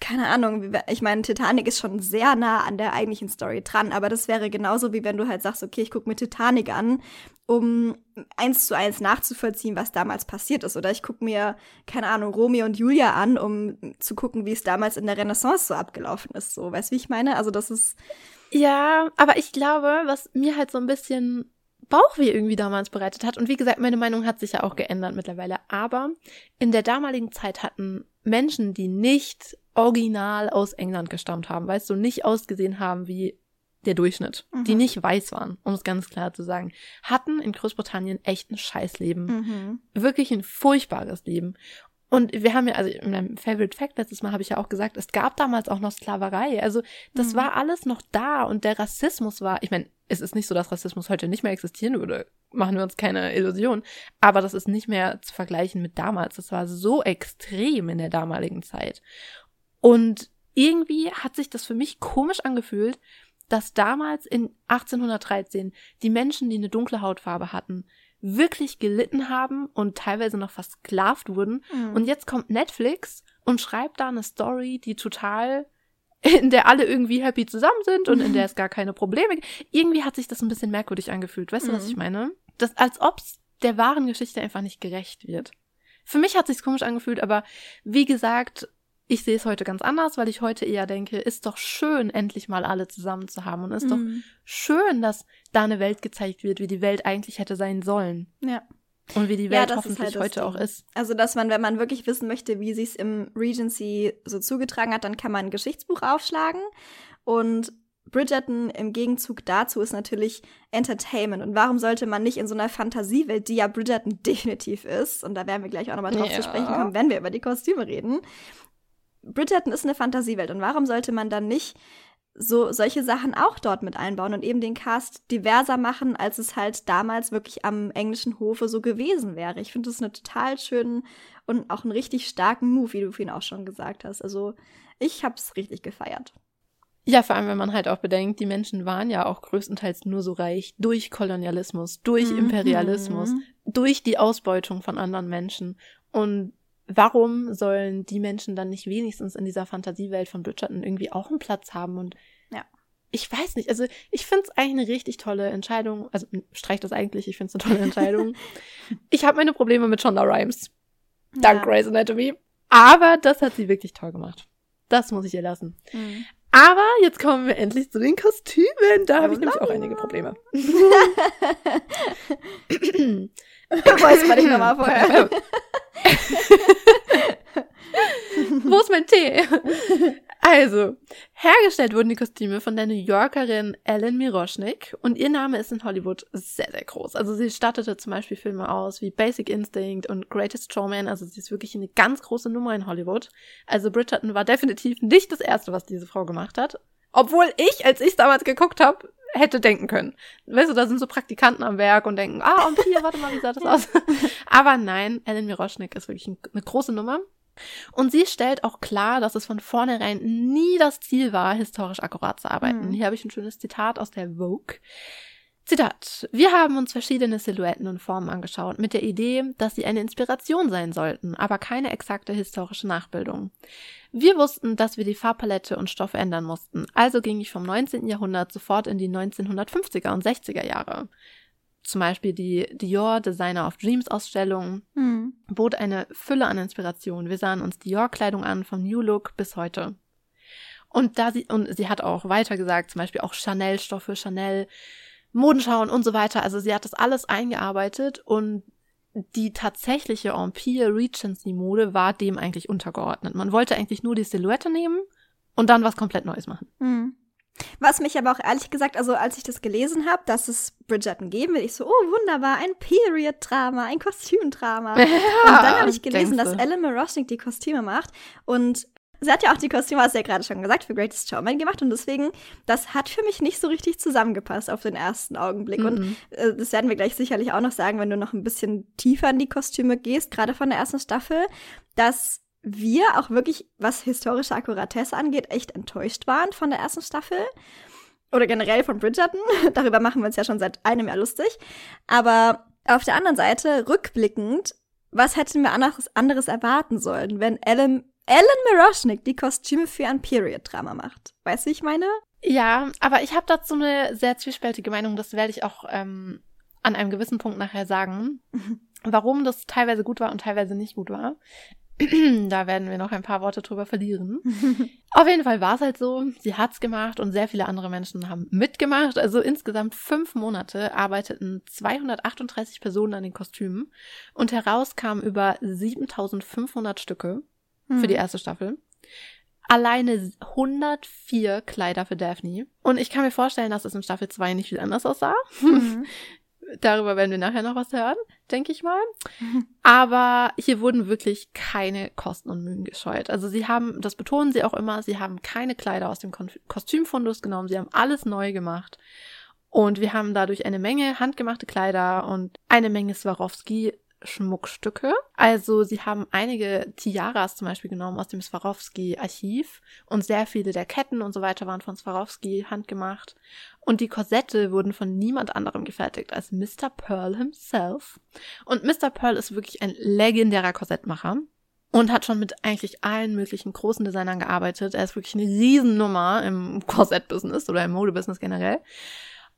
[SPEAKER 1] keine Ahnung, ich meine, Titanic ist schon sehr nah an der eigentlichen Story dran, aber das wäre genauso wie wenn du halt sagst, okay, ich gucke mir Titanic an, um eins zu eins nachzuvollziehen, was damals passiert ist. Oder ich gucke mir, keine Ahnung, Romeo und Julia an, um zu gucken, wie es damals in der Renaissance so abgelaufen ist. So, weißt du, wie ich meine? Also das ist.
[SPEAKER 2] Ja, aber ich glaube, was mir halt so ein bisschen Bauchweh irgendwie damals bereitet hat. Und wie gesagt, meine Meinung hat sich ja auch geändert mittlerweile. Aber in der damaligen Zeit hatten Menschen, die nicht original aus England gestammt haben, weißt du, nicht ausgesehen haben wie der Durchschnitt, mhm. die nicht weiß waren, um es ganz klar zu sagen, hatten in Großbritannien echt ein Scheißleben. Mhm. Wirklich ein furchtbares Leben. Und wir haben ja, also in meinem Favorite Fact letztes Mal habe ich ja auch gesagt, es gab damals auch noch Sklaverei. Also das mhm. war alles noch da und der Rassismus war, ich meine, es ist nicht so, dass Rassismus heute nicht mehr existieren würde. Machen wir uns keine Illusion. Aber das ist nicht mehr zu vergleichen mit damals. Das war so extrem in der damaligen Zeit. Und irgendwie hat sich das für mich komisch angefühlt, dass damals in 1813 die Menschen, die eine dunkle Hautfarbe hatten, wirklich gelitten haben und teilweise noch versklavt wurden. Mhm. Und jetzt kommt Netflix und schreibt da eine Story, die total in der alle irgendwie happy zusammen sind und in der es gar keine Probleme gibt. Irgendwie hat sich das ein bisschen merkwürdig angefühlt. Weißt mhm. du, was mhm. ich meine? Das, als ob es der wahren Geschichte einfach nicht gerecht wird. Für mich hat sich's komisch angefühlt, aber wie gesagt, ich sehe es heute ganz anders, weil ich heute eher denke, ist doch schön, endlich mal alle zusammen zu haben und ist mhm. doch schön, dass da eine Welt gezeigt wird, wie die Welt eigentlich hätte sein sollen.
[SPEAKER 1] Ja.
[SPEAKER 2] Und wie die Welt ja, hoffentlich halt heute Ding. auch ist.
[SPEAKER 1] Also, dass man, wenn man wirklich wissen möchte, wie sich's im Regency so zugetragen hat, dann kann man ein Geschichtsbuch aufschlagen. Und Bridgerton im Gegenzug dazu ist natürlich Entertainment. Und warum sollte man nicht in so einer Fantasiewelt, die ja Bridgerton definitiv ist, und da werden wir gleich auch nochmal drauf ja. zu sprechen kommen, wenn wir über die Kostüme reden, Bridgerton ist eine Fantasiewelt und warum sollte man dann nicht so solche Sachen auch dort mit einbauen und eben den Cast diverser machen, als es halt damals wirklich am englischen Hofe so gewesen wäre. Ich finde das eine total schönen und auch einen richtig starken Move, wie du vorhin auch schon gesagt hast. Also ich habe es richtig gefeiert.
[SPEAKER 2] Ja, vor allem, wenn man halt auch bedenkt, die Menschen waren ja auch größtenteils nur so reich durch Kolonialismus, durch mhm. Imperialismus, durch die Ausbeutung von anderen Menschen. Und warum sollen die Menschen dann nicht wenigstens in dieser Fantasiewelt von Bridgerton irgendwie auch einen Platz haben? Und
[SPEAKER 1] ja.
[SPEAKER 2] ich weiß nicht, also ich finde es eigentlich eine richtig tolle Entscheidung. Also streich das eigentlich, ich finde es eine tolle Entscheidung. ich habe meine Probleme mit Shonda Rhimes. Dank ja. Grey's Anatomy. Aber das hat sie wirklich toll gemacht. Das muss ich ihr lassen. Mhm. Aber jetzt kommen wir endlich zu den Kostümen. Da habe ich nämlich auch einige Probleme.
[SPEAKER 1] Räusper dich nochmal vorher.
[SPEAKER 2] Wo ist mein Tee? also, hergestellt wurden die Kostüme von der New Yorkerin Ellen Miroschnik und ihr Name ist in Hollywood sehr, sehr groß. Also sie stattete zum Beispiel Filme aus wie Basic Instinct und Greatest Showman. Also sie ist wirklich eine ganz große Nummer in Hollywood. Also Bridgerton war definitiv nicht das Erste, was diese Frau gemacht hat. Obwohl ich, als ich damals geguckt habe, hätte denken können. Weißt du, da sind so Praktikanten am Werk und denken, ah, und hier, warte mal, wie sah das aus? Aber nein, Ellen Miroschnik ist wirklich eine große Nummer. Und sie stellt auch klar, dass es von vornherein nie das Ziel war, historisch akkurat zu arbeiten. Mhm. Hier habe ich ein schönes Zitat aus der Vogue. Zitat. Wir haben uns verschiedene Silhouetten und Formen angeschaut, mit der Idee, dass sie eine Inspiration sein sollten, aber keine exakte historische Nachbildung. Wir wussten, dass wir die Farbpalette und Stoff ändern mussten, also ging ich vom 19. Jahrhundert sofort in die 1950er und 60er Jahre. Zum Beispiel die Dior Designer of Dreams Ausstellung mhm. bot eine Fülle an Inspiration. Wir sahen uns Dior-Kleidung an, vom New Look bis heute. Und da sie, und sie hat auch weiter gesagt, zum Beispiel auch Chanel-Stoffe, Chanel, Modenschauen und so weiter. Also sie hat das alles eingearbeitet und die tatsächliche Empire Regency Mode war dem eigentlich untergeordnet. Man wollte eigentlich nur die Silhouette nehmen und dann was komplett Neues machen.
[SPEAKER 1] Mhm. Was mich aber auch ehrlich gesagt, also als ich das gelesen habe, dass es Bridgerton geben will, ich so, oh wunderbar, ein Period-Drama, ein Kostümdrama. Ja, und dann habe ich gelesen, dass Ellen Miroshnik die Kostüme macht und Sie hat ja auch die Kostüme, hast du ja gerade schon gesagt, für Greatest Showman gemacht und deswegen, das hat für mich nicht so richtig zusammengepasst auf den ersten Augenblick. Mhm. Und äh, das werden wir gleich sicherlich auch noch sagen, wenn du noch ein bisschen tiefer in die Kostüme gehst, gerade von der ersten Staffel, dass wir auch wirklich, was historische Akkuratesse angeht, echt enttäuscht waren von der ersten Staffel. Oder generell von Bridgerton. Darüber machen wir uns ja schon seit einem Jahr lustig. Aber auf der anderen Seite, rückblickend, was hätten wir anderes, anderes erwarten sollen, wenn Ellen Ellen Miroschnik die Kostüme für ein Period-Drama macht. Weißt du, wie ich meine?
[SPEAKER 2] Ja, aber ich habe dazu eine sehr zwiespältige Meinung. Das werde ich auch ähm, an einem gewissen Punkt nachher sagen. Warum das teilweise gut war und teilweise nicht gut war. da werden wir noch ein paar Worte drüber verlieren. Auf jeden Fall war es halt so, sie hat's gemacht und sehr viele andere Menschen haben mitgemacht. Also insgesamt fünf Monate arbeiteten 238 Personen an den Kostümen und heraus kamen über 7500 Stücke für die hm. erste Staffel. Alleine 104 Kleider für Daphne. Und ich kann mir vorstellen, dass es in Staffel 2 nicht viel anders aussah. Mhm. Darüber werden wir nachher noch was hören, denke ich mal. Aber hier wurden wirklich keine Kosten und Mühen gescheut. Also sie haben, das betonen sie auch immer, sie haben keine Kleider aus dem Kostümfundus genommen, sie haben alles neu gemacht. Und wir haben dadurch eine Menge handgemachte Kleider und eine Menge Swarovski Schmuckstücke. Also sie haben einige Tiaras zum Beispiel genommen aus dem Swarovski-Archiv und sehr viele der Ketten und so weiter waren von Swarovski handgemacht. Und die Korsette wurden von niemand anderem gefertigt als Mr. Pearl himself. Und Mr. Pearl ist wirklich ein legendärer Korsettmacher und hat schon mit eigentlich allen möglichen großen Designern gearbeitet. Er ist wirklich eine Riesennummer im Korsett-Business oder im Mode-Business generell.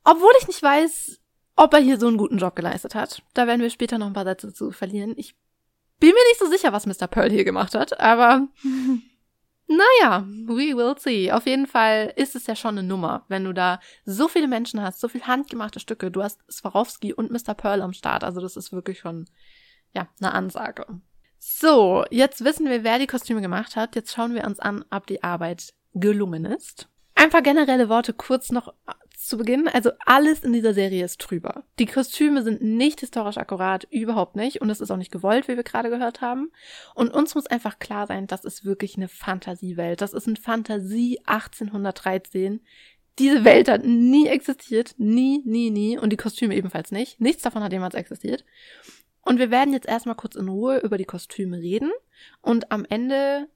[SPEAKER 2] Obwohl ich nicht weiß, ob er hier so einen guten Job geleistet hat. Da werden wir später noch ein paar Sätze zu verlieren. Ich bin mir nicht so sicher, was Mr. Pearl hier gemacht hat, aber naja, we will see. Auf jeden Fall ist es ja schon eine Nummer, wenn du da so viele Menschen hast, so viel handgemachte Stücke. Du hast Swarovski und Mr. Pearl am Start. Also das ist wirklich schon, ja, eine Ansage. So, jetzt wissen wir, wer die Kostüme gemacht hat. Jetzt schauen wir uns an, ob die Arbeit gelungen ist. Ein paar generelle Worte kurz noch zu Beginn. Also alles in dieser Serie ist trüber. Die Kostüme sind nicht historisch akkurat, überhaupt nicht. Und es ist auch nicht gewollt, wie wir gerade gehört haben. Und uns muss einfach klar sein, das ist wirklich eine Fantasiewelt. Das ist ein Fantasie 1813. Diese Welt hat nie existiert. Nie, nie, nie. Und die Kostüme ebenfalls nicht. Nichts davon hat jemals existiert. Und wir werden jetzt erstmal kurz in Ruhe über die Kostüme reden. Und am Ende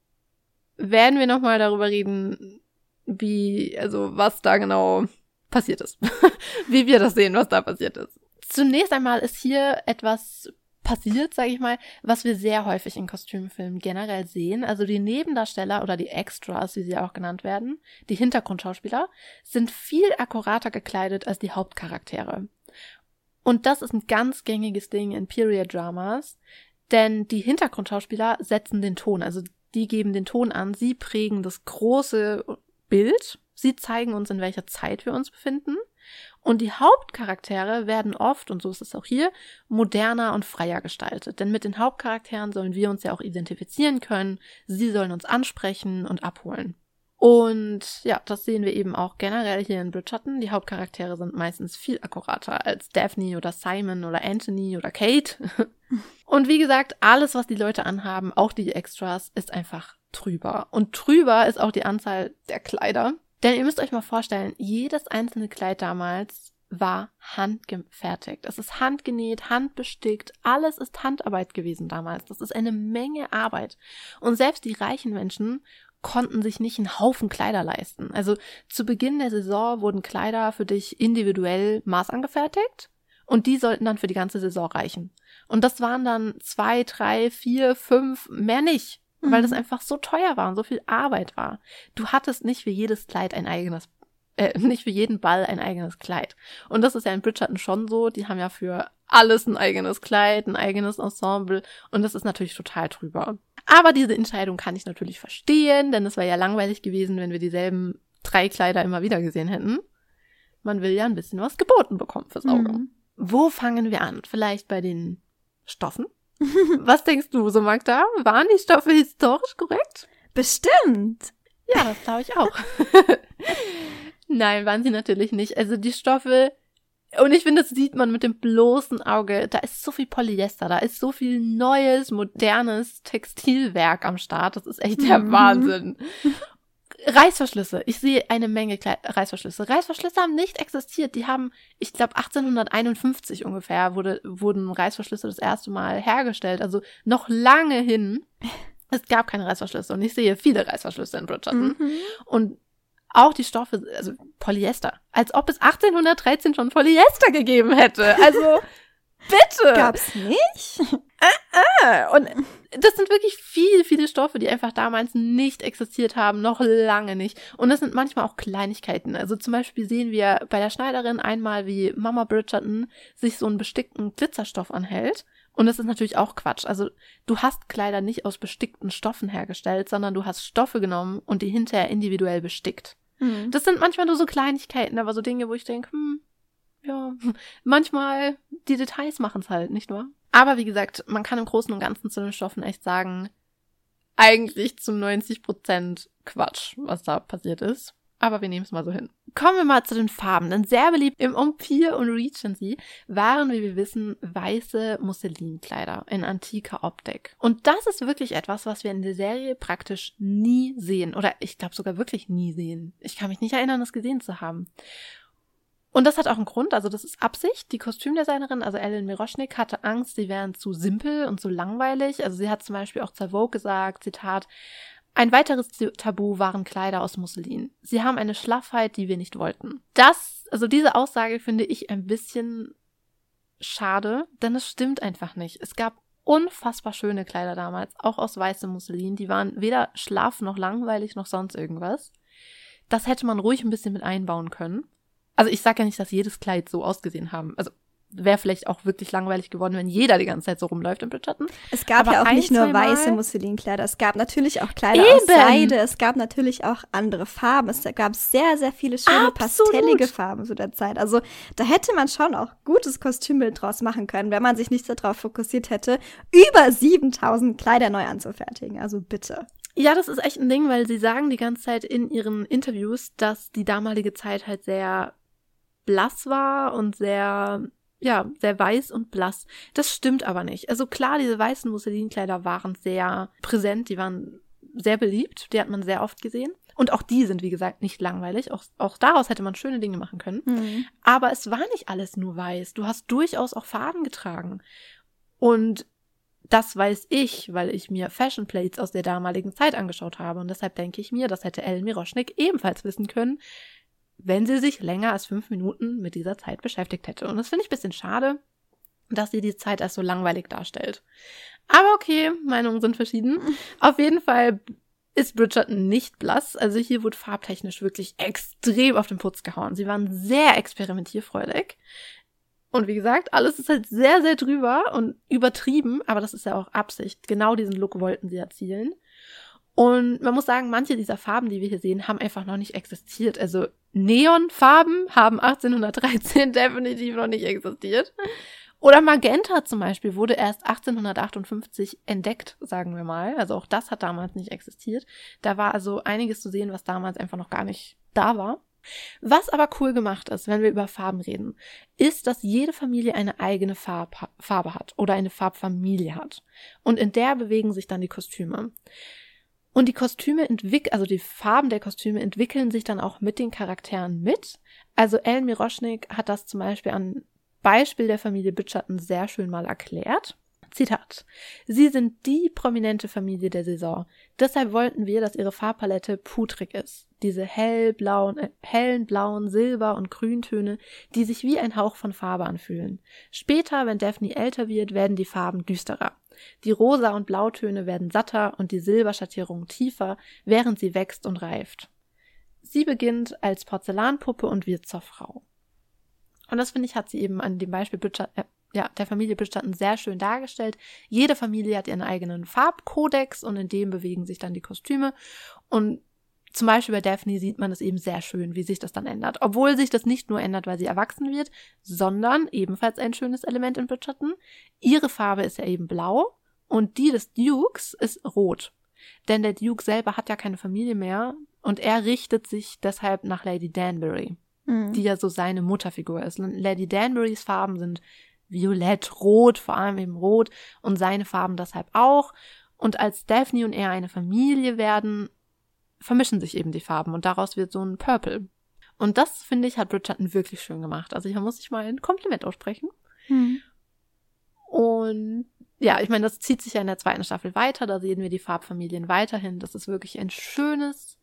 [SPEAKER 2] werden wir nochmal darüber reden, wie, also was da genau passiert ist. Wie wir das sehen, was da passiert ist. Zunächst einmal ist hier etwas passiert, sage ich mal, was wir sehr häufig in Kostümfilmen generell sehen. Also die Nebendarsteller oder die Extras, wie sie auch genannt werden, die Hintergrundschauspieler, sind viel akkurater gekleidet als die Hauptcharaktere. Und das ist ein ganz gängiges Ding in Period Dramas, denn die Hintergrundschauspieler setzen den Ton, also die geben den Ton an, sie prägen das große Bild Sie zeigen uns, in welcher Zeit wir uns befinden. Und die Hauptcharaktere werden oft, und so ist es auch hier, moderner und freier gestaltet. Denn mit den Hauptcharakteren sollen wir uns ja auch identifizieren können. Sie sollen uns ansprechen und abholen. Und ja, das sehen wir eben auch generell hier in Bridgerton. Die Hauptcharaktere sind meistens viel akkurater als Daphne oder Simon oder Anthony oder Kate. Und wie gesagt, alles, was die Leute anhaben, auch die Extras, ist einfach trüber. Und trüber ist auch die Anzahl der Kleider. Denn ihr müsst euch mal vorstellen, jedes einzelne Kleid damals war handgefertigt. Es ist handgenäht, handbestickt, alles ist Handarbeit gewesen damals. Das ist eine Menge Arbeit. Und selbst die reichen Menschen konnten sich nicht einen Haufen Kleider leisten. Also zu Beginn der Saison wurden Kleider für dich individuell maßangefertigt und die sollten dann für die ganze Saison reichen. Und das waren dann zwei, drei, vier, fünf, mehr nicht, mhm. weil das einfach so teuer war und so viel Arbeit war. Du hattest nicht für jedes Kleid ein eigenes, äh, nicht für jeden Ball ein eigenes Kleid. Und das ist ja in Bridgerton schon so. Die haben ja für alles ein eigenes Kleid, ein eigenes Ensemble und das ist natürlich total drüber. Aber diese Entscheidung kann ich natürlich verstehen, denn es wäre ja langweilig gewesen, wenn wir dieselben drei Kleider immer wieder gesehen hätten. Man will ja ein bisschen was geboten bekommen fürs Auge. Mhm. Wo fangen wir an? Vielleicht bei den Stoffen? was denkst du so, Magda? Waren die Stoffe historisch korrekt?
[SPEAKER 1] Bestimmt.
[SPEAKER 2] Ja, das glaube ich auch. Nein, waren sie natürlich nicht. Also die Stoffe und ich finde, das sieht man mit dem bloßen Auge. Da ist so viel Polyester, da ist so viel neues, modernes Textilwerk am Start. Das ist echt der mhm. Wahnsinn. Reißverschlüsse. Ich sehe eine Menge Kle Reißverschlüsse. Reißverschlüsse haben nicht existiert. Die haben, ich glaube, 1851 ungefähr wurde, wurden Reißverschlüsse das erste Mal hergestellt. Also noch lange hin. Es gab keine Reißverschlüsse und ich sehe viele Reißverschlüsse in Bridgerton. Mhm. Und auch die Stoffe, also Polyester. Als ob es 1813 schon Polyester gegeben hätte. Also, bitte.
[SPEAKER 1] Gab's nicht?
[SPEAKER 2] Äh, äh. Und das sind wirklich viele, viele Stoffe, die einfach damals nicht existiert haben, noch lange nicht. Und das sind manchmal auch Kleinigkeiten. Also zum Beispiel sehen wir bei der Schneiderin einmal, wie Mama Bridgerton sich so einen bestickten Glitzerstoff anhält. Und das ist natürlich auch Quatsch. Also du hast Kleider nicht aus bestickten Stoffen hergestellt, sondern du hast Stoffe genommen und die hinterher individuell bestickt. Mhm. Das sind manchmal nur so Kleinigkeiten, aber so Dinge, wo ich denke, hm, ja, manchmal die Details machen es halt, nicht wahr? Aber wie gesagt, man kann im Großen und Ganzen zu den Stoffen echt sagen, eigentlich zu 90 Prozent Quatsch, was da passiert ist aber wir nehmen es mal so hin. Kommen wir mal zu den Farben. Denn sehr beliebt im Empire und Regency waren, wie wir wissen, weiße Musselinkleider in antiker Optik. Und das ist wirklich etwas, was wir in der Serie praktisch nie sehen. Oder ich glaube sogar wirklich nie sehen. Ich kann mich nicht erinnern, das gesehen zu haben. Und das hat auch einen Grund, also das ist Absicht. Die Kostümdesignerin, also Ellen Miroschnik, hatte Angst, sie wären zu simpel und zu langweilig. Also sie hat zum Beispiel auch zur Vogue gesagt, Zitat, ein weiteres Tabu waren Kleider aus Musselin. Sie haben eine Schlaffheit, die wir nicht wollten. Das, also diese Aussage finde ich ein bisschen schade, denn es stimmt einfach nicht. Es gab unfassbar schöne Kleider damals, auch aus weißem Musselin. Die waren weder schlaff noch langweilig noch sonst irgendwas. Das hätte man ruhig ein bisschen mit einbauen können. Also ich sage ja nicht, dass jedes Kleid so ausgesehen haben. Also wäre vielleicht auch wirklich langweilig geworden, wenn jeder die ganze Zeit so rumläuft im Bridgerton.
[SPEAKER 1] Es gab Aber ja auch ein, nicht nur weiße Musselinkleider, es gab natürlich auch Kleider Eben. aus Seide, es gab natürlich auch andere Farben. Es gab sehr, sehr viele schöne Absolut. pastellige Farben zu der Zeit. Also da hätte man schon auch gutes Kostümbild draus machen können, wenn man sich nicht darauf fokussiert hätte, über 7000 Kleider neu anzufertigen. Also bitte.
[SPEAKER 2] Ja, das ist echt ein Ding, weil sie sagen die ganze Zeit in ihren Interviews, dass die damalige Zeit halt sehr blass war und sehr ja, sehr weiß und blass. Das stimmt aber nicht. Also klar, diese weißen Musselinkleider waren sehr präsent, die waren sehr beliebt, die hat man sehr oft gesehen. Und auch die sind, wie gesagt, nicht langweilig. Auch, auch daraus hätte man schöne Dinge machen können. Mhm. Aber es war nicht alles nur weiß. Du hast durchaus auch Farben getragen. Und das weiß ich, weil ich mir Fashion Plates aus der damaligen Zeit angeschaut habe. Und deshalb denke ich mir, das hätte Ellen Miroschnik ebenfalls wissen können, wenn sie sich länger als fünf Minuten mit dieser Zeit beschäftigt hätte. Und das finde ich ein bisschen schade, dass sie die Zeit als so langweilig darstellt. Aber okay, Meinungen sind verschieden. Auf jeden Fall ist Bridgerton nicht blass. Also hier wurde farbtechnisch wirklich extrem auf den Putz gehauen. Sie waren sehr experimentierfreudig. Und wie gesagt, alles ist halt sehr, sehr drüber und übertrieben, aber das ist ja auch Absicht. Genau diesen Look wollten sie erzielen. Und man muss sagen, manche dieser Farben, die wir hier sehen, haben einfach noch nicht existiert. Also Neonfarben haben 1813 definitiv noch nicht existiert. Oder Magenta zum Beispiel wurde erst 1858 entdeckt, sagen wir mal. Also auch das hat damals nicht existiert. Da war also einiges zu sehen, was damals einfach noch gar nicht da war. Was aber cool gemacht ist, wenn wir über Farben reden, ist, dass jede Familie eine eigene Farb Farbe hat oder eine Farbfamilie hat. Und in der bewegen sich dann die Kostüme. Und die Kostüme entwickeln, also die Farben der Kostüme entwickeln sich dann auch mit den Charakteren mit. Also Ellen Miroschnik hat das zum Beispiel an Beispiel der Familie Bridgerton sehr schön mal erklärt. Zitat. Sie sind die prominente Familie der Saison. Deshalb wollten wir, dass ihre Farbpalette putrig ist. Diese hellblauen, äh, hellen blauen, Silber- und Grüntöne, die sich wie ein Hauch von Farbe anfühlen. Später, wenn Daphne älter wird, werden die Farben düsterer. Die Rosa- und Blautöne werden satter und die Silberschattierung tiefer, während sie wächst und reift. Sie beginnt als Porzellanpuppe und wird zur Frau. Und das finde ich, hat sie eben an dem Beispiel Bridgerton, äh, ja, der Familie Bridgerton sehr schön dargestellt. Jede Familie hat ihren eigenen Farbkodex und in dem bewegen sich dann die Kostüme. Und zum Beispiel bei Daphne sieht man es eben sehr schön, wie sich das dann ändert. Obwohl sich das nicht nur ändert, weil sie erwachsen wird, sondern ebenfalls ein schönes Element in Bridgerton. Ihre Farbe ist ja eben blau und die des Dukes ist rot. Denn der Duke selber hat ja keine Familie mehr und er richtet sich deshalb nach Lady Danbury, mhm. die ja so seine Mutterfigur ist. Und Lady Danburys Farben sind violett, rot, vor allem eben rot und seine Farben deshalb auch. Und als Daphne und er eine Familie werden, vermischen sich eben die Farben und daraus wird so ein Purple. Und das, finde ich, hat Bridgerton wirklich schön gemacht. Also hier muss ich mal ein Kompliment aussprechen. Hm. Und ja, ich meine, das zieht sich ja in der zweiten Staffel weiter. Da sehen wir die Farbfamilien weiterhin. Das ist wirklich ein schönes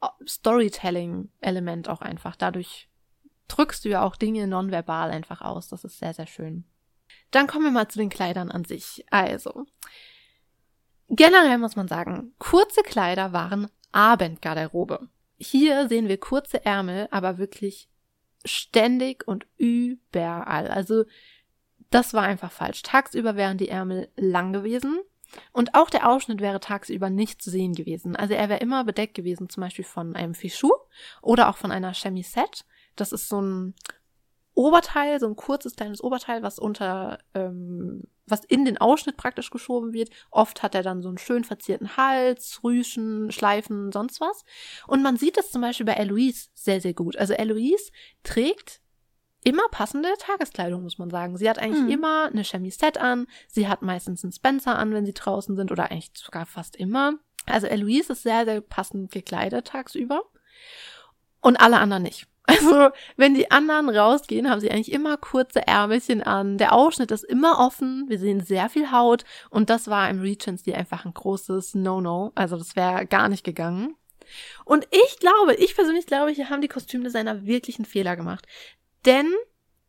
[SPEAKER 2] äh, Storytelling-Element auch einfach. Dadurch drückst du ja auch Dinge nonverbal einfach aus. Das ist sehr, sehr schön. Dann kommen wir mal zu den Kleidern an sich. Also, generell muss man sagen, kurze Kleider waren Abendgarderobe. Hier sehen wir kurze Ärmel, aber wirklich ständig und überall. Also das war einfach falsch. Tagsüber wären die Ärmel lang gewesen und auch der Ausschnitt wäre tagsüber nicht zu sehen gewesen. Also er wäre immer bedeckt gewesen, zum Beispiel von einem Fichu oder auch von einer Chemisette. Das ist so ein Oberteil, so ein kurzes kleines Oberteil, was unter, ähm, was in den Ausschnitt praktisch geschoben wird. Oft hat er dann so einen schön verzierten Hals, Rüschen, Schleifen, sonst was. Und man sieht das zum Beispiel bei Eloise sehr, sehr gut. Also Eloise trägt immer passende Tageskleidung, muss man sagen. Sie hat eigentlich mhm. immer eine Chemisette an. Sie hat meistens einen Spencer an, wenn sie draußen sind oder eigentlich sogar fast immer. Also Eloise ist sehr, sehr passend gekleidet tagsüber. Und alle anderen nicht. Also, wenn die anderen rausgehen, haben sie eigentlich immer kurze Ärmelchen an. Der Ausschnitt ist immer offen. Wir sehen sehr viel Haut. Und das war im Regency einfach ein großes No-No. Also, das wäre gar nicht gegangen. Und ich glaube, ich persönlich glaube, hier haben die Kostümdesigner wirklich einen Fehler gemacht. Denn,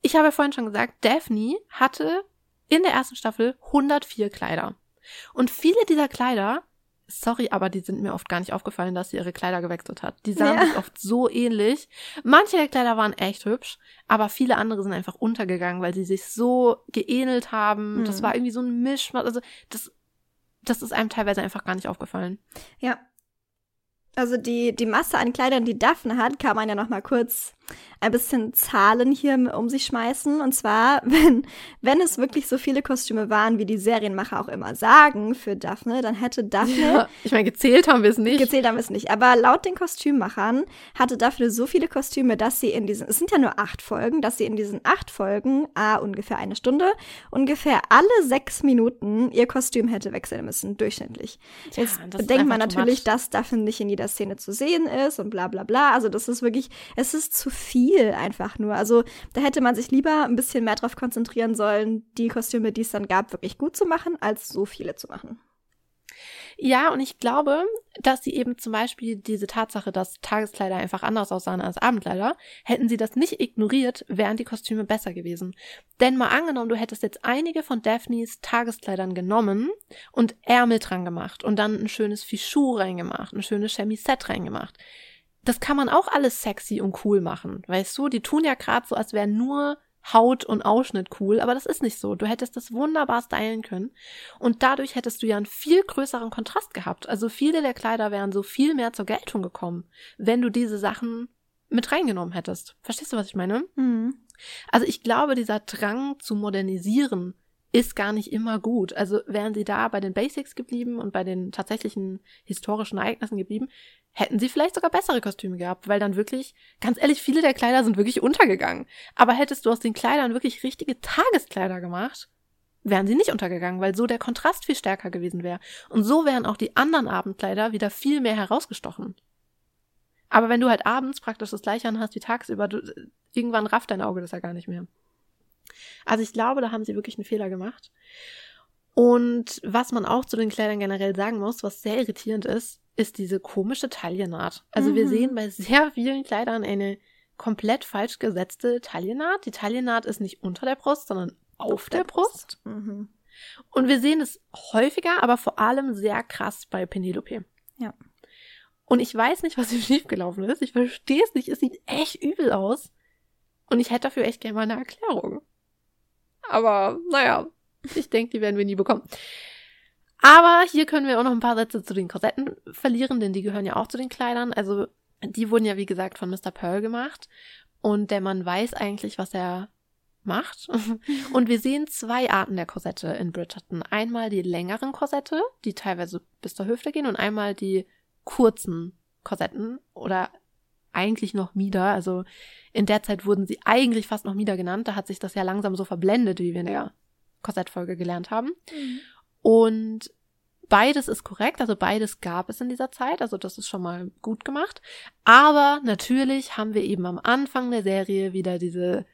[SPEAKER 2] ich habe ja vorhin schon gesagt, Daphne hatte in der ersten Staffel 104 Kleider. Und viele dieser Kleider sorry, aber die sind mir oft gar nicht aufgefallen, dass sie ihre Kleider gewechselt hat. Die sahen ja. sich oft so ähnlich. Manche der Kleider waren echt hübsch, aber viele andere sind einfach untergegangen, weil sie sich so geähnelt haben. Mhm. Das war irgendwie so ein Mischmasch. Also das, das ist einem teilweise einfach gar nicht aufgefallen.
[SPEAKER 1] Ja. Also die, die Masse an Kleidern, die Daphne hat, kann man ja noch mal kurz ein bisschen Zahlen hier um sich schmeißen. Und zwar, wenn, wenn es wirklich so viele Kostüme waren, wie die Serienmacher auch immer sagen für Daphne, dann hätte Daphne. Ja,
[SPEAKER 2] ich meine, gezählt haben wir es nicht.
[SPEAKER 1] Gezählt haben wir es nicht. Aber laut den Kostümmachern hatte Daphne so viele Kostüme, dass sie in diesen, es sind ja nur acht Folgen, dass sie in diesen acht Folgen, ah, ungefähr eine Stunde, ungefähr alle sechs Minuten ihr Kostüm hätte wechseln müssen, durchschnittlich. Ja, Jetzt bedenkt man natürlich, dass Daphne nicht in jeder Szene zu sehen ist und bla bla bla. Also das ist wirklich, es ist zu viel einfach nur. Also da hätte man sich lieber ein bisschen mehr darauf konzentrieren sollen, die Kostüme, die es dann gab, wirklich gut zu machen, als so viele zu machen.
[SPEAKER 2] Ja, und ich glaube, dass sie eben zum Beispiel diese Tatsache, dass Tageskleider einfach anders aussahen als Abendkleider, hätten sie das nicht ignoriert, wären die Kostüme besser gewesen. Denn mal angenommen, du hättest jetzt einige von Daphnes Tageskleidern genommen und Ärmel dran gemacht und dann ein schönes Fichu reingemacht, ein schönes Chemisette reingemacht das kann man auch alles sexy und cool machen. Weißt du, die tun ja gerade so, als wären nur Haut und Ausschnitt cool, aber das ist nicht so. Du hättest das wunderbar stylen können und dadurch hättest du ja einen viel größeren Kontrast gehabt. Also viele der Kleider wären so viel mehr zur Geltung gekommen, wenn du diese Sachen mit reingenommen hättest. Verstehst du, was ich meine?
[SPEAKER 1] Mhm.
[SPEAKER 2] Also ich glaube, dieser Drang zu modernisieren ist gar nicht immer gut. Also wären sie da bei den Basics geblieben und bei den tatsächlichen historischen Ereignissen geblieben, hätten sie vielleicht sogar bessere Kostüme gehabt, weil dann wirklich, ganz ehrlich, viele der Kleider sind wirklich untergegangen. Aber hättest du aus den Kleidern wirklich richtige Tageskleider gemacht, wären sie nicht untergegangen, weil so der Kontrast viel stärker gewesen wäre. Und so wären auch die anderen Abendkleider wieder viel mehr herausgestochen. Aber wenn du halt abends praktisch das gleiche anhast wie tagsüber, du, irgendwann rafft dein Auge das ja gar nicht mehr. Also ich glaube, da haben sie wirklich einen Fehler gemacht. Und was man auch zu den Kleidern generell sagen muss, was sehr irritierend ist, ist diese komische Taillennaht. Also mhm. wir sehen bei sehr vielen Kleidern eine komplett falsch gesetzte Taillennaht. Die Taillennaht ist nicht unter der Brust, sondern auf, auf der, der, Brust. Brust.
[SPEAKER 1] Mhm.
[SPEAKER 2] Und wir sehen es häufiger, aber vor allem sehr krass bei Penelope.
[SPEAKER 1] Ja.
[SPEAKER 2] Und ich weiß nicht, was hier schiefgelaufen ist. Ich verstehe es nicht. Es sieht echt übel aus. Und ich hätte dafür echt gerne mal eine Erklärung. Aber naja, ich denke, die werden wir nie bekommen. Aber hier können wir auch noch ein paar Sätze zu den Korsetten verlieren, denn die gehören ja auch zu den Kleidern. Also die wurden ja, wie gesagt, von Mr. Pearl gemacht. Und der Mann weiß eigentlich, was er macht. Und wir sehen zwei Arten der Korsette in Bridgerton. Einmal die längeren Korsette, die teilweise bis zur Hüfte gehen, und einmal die kurzen Korsetten oder eigentlich noch Mieder. Also in der Zeit wurden sie eigentlich fast noch Mieder genannt. Da hat sich das ja langsam so verblendet, wie wir in der Korsettfolge gelernt haben. Mhm. Und beides ist korrekt, also beides gab es in dieser Zeit, also das ist schon mal gut gemacht. Aber natürlich haben wir eben am Anfang der Serie wieder diese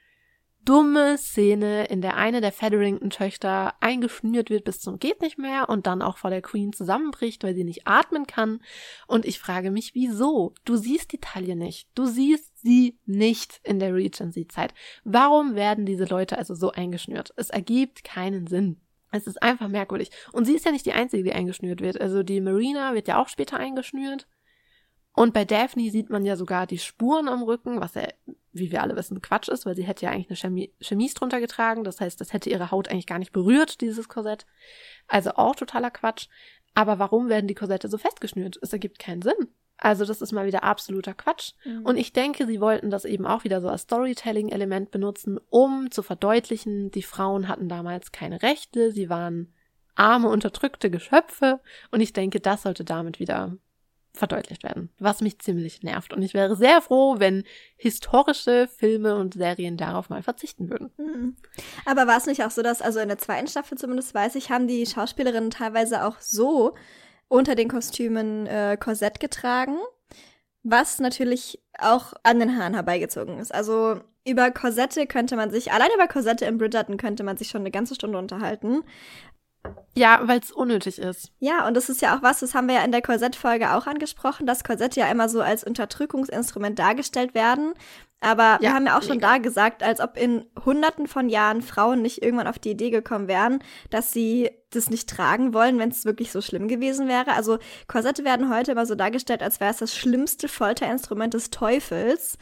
[SPEAKER 2] dumme Szene, in der eine der Featherington-Töchter eingeschnürt wird bis zum geht nicht mehr und dann auch vor der Queen zusammenbricht, weil sie nicht atmen kann. Und ich frage mich, wieso? Du siehst die Taille nicht. Du siehst sie nicht in der Regency-Zeit. Warum werden diese Leute also so eingeschnürt? Es ergibt keinen Sinn. Es ist einfach merkwürdig. Und sie ist ja nicht die Einzige, die eingeschnürt wird. Also die Marina wird ja auch später eingeschnürt. Und bei Daphne sieht man ja sogar die Spuren am Rücken, was ja, wie wir alle wissen, Quatsch ist, weil sie hätte ja eigentlich eine Chemie Chemise drunter getragen. Das heißt, das hätte ihre Haut eigentlich gar nicht berührt, dieses Korsett. Also auch totaler Quatsch. Aber warum werden die Korsette so festgeschnürt? Es ergibt keinen Sinn. Also das ist mal wieder absoluter Quatsch. Mhm. Und ich denke, sie wollten das eben auch wieder so als Storytelling-Element benutzen, um zu verdeutlichen, die Frauen hatten damals keine Rechte, sie waren arme, unterdrückte Geschöpfe. Und ich denke, das sollte damit wieder verdeutlicht werden, was mich ziemlich nervt. Und ich wäre sehr froh, wenn historische Filme und Serien darauf mal verzichten würden.
[SPEAKER 1] Mhm. Aber war es nicht auch so, dass, also in der zweiten Staffel zumindest weiß ich, haben die Schauspielerinnen teilweise auch so unter den Kostümen äh, Korsett getragen, was natürlich auch an den Haaren herbeigezogen ist. Also über Korsette könnte man sich, allein über Korsette in Bridgerton könnte man sich schon eine ganze Stunde unterhalten.
[SPEAKER 2] Ja, weil es unnötig ist.
[SPEAKER 1] Ja, und das ist ja auch was, das haben wir ja in der Korsettfolge auch angesprochen, dass Korsette ja immer so als Unterdrückungsinstrument dargestellt werden. Aber ja, wir haben ja auch schon mega. da gesagt, als ob in hunderten von Jahren Frauen nicht irgendwann auf die Idee gekommen wären, dass sie das nicht tragen wollen, wenn es wirklich so schlimm gewesen wäre. Also Korsette werden heute immer so dargestellt, als wäre es das schlimmste Folterinstrument des Teufels.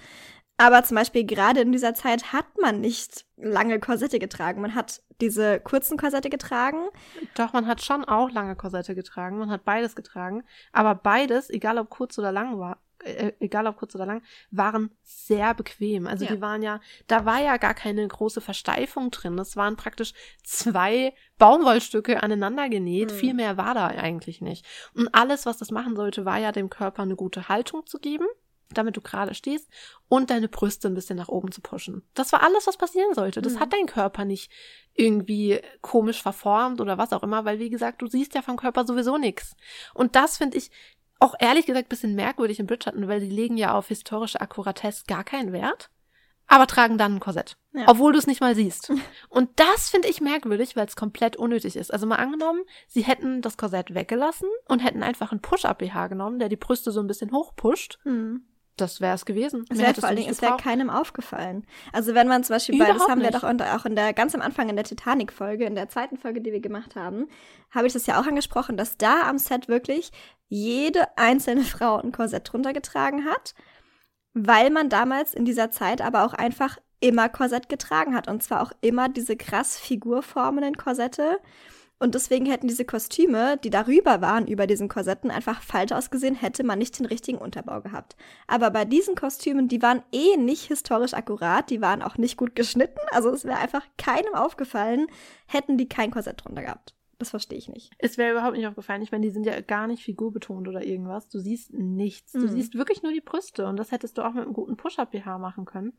[SPEAKER 1] Aber zum Beispiel gerade in dieser Zeit hat man nicht lange Korsette getragen. Man hat diese kurzen Korsette getragen.
[SPEAKER 2] Doch, man hat schon auch lange Korsette getragen. Man hat beides getragen. Aber beides, egal ob kurz oder lang war, egal ob kurz oder lang, waren sehr bequem. Also ja. die waren ja, da war ja gar keine große Versteifung drin. Das waren praktisch zwei Baumwollstücke aneinander genäht. Mhm. Viel mehr war da eigentlich nicht. Und alles, was das machen sollte, war ja dem Körper eine gute Haltung zu geben damit du gerade stehst und deine Brüste ein bisschen nach oben zu pushen. Das war alles, was passieren sollte. Das mhm. hat dein Körper nicht irgendwie komisch verformt oder was auch immer, weil wie gesagt, du siehst ja vom Körper sowieso nichts. Und das finde ich auch ehrlich gesagt bisschen merkwürdig in Bridgerton, weil sie legen ja auf historische Akkuratesse gar keinen Wert, aber tragen dann ein Korsett, ja. obwohl du es nicht mal siehst. Und das finde ich merkwürdig, weil es komplett unnötig ist. Also mal angenommen, sie hätten das Korsett weggelassen und hätten einfach einen Push-Up-BH genommen, der die Brüste so ein bisschen hochpusht.
[SPEAKER 1] Mhm
[SPEAKER 2] das wäre es gewesen.
[SPEAKER 1] Es wäre vor allen Dingen, es wäre keinem aufgefallen. Also wenn man zum Beispiel bei, das haben wir doch auch in der, ganz am Anfang in der Titanic-Folge, in der zweiten Folge, die wir gemacht haben, habe ich das ja auch angesprochen, dass da am Set wirklich jede einzelne Frau ein Korsett drunter getragen hat, weil man damals in dieser Zeit aber auch einfach immer Korsett getragen hat. Und zwar auch immer diese krass figurformenden Korsette. Und deswegen hätten diese Kostüme, die darüber waren, über diesen Korsetten, einfach falsch ausgesehen, hätte man nicht den richtigen Unterbau gehabt. Aber bei diesen Kostümen, die waren eh nicht historisch akkurat, die waren auch nicht gut geschnitten. Also es wäre einfach keinem aufgefallen, hätten die kein Korsett drunter gehabt. Das verstehe ich nicht.
[SPEAKER 2] Es wäre überhaupt nicht aufgefallen. Ich meine, die sind ja gar nicht figurbetont oder irgendwas. Du siehst nichts. Du
[SPEAKER 1] Mhm.
[SPEAKER 2] siehst wirklich nur die Brüste. Und das hättest du auch mit einem guten Push-Up-BH machen können.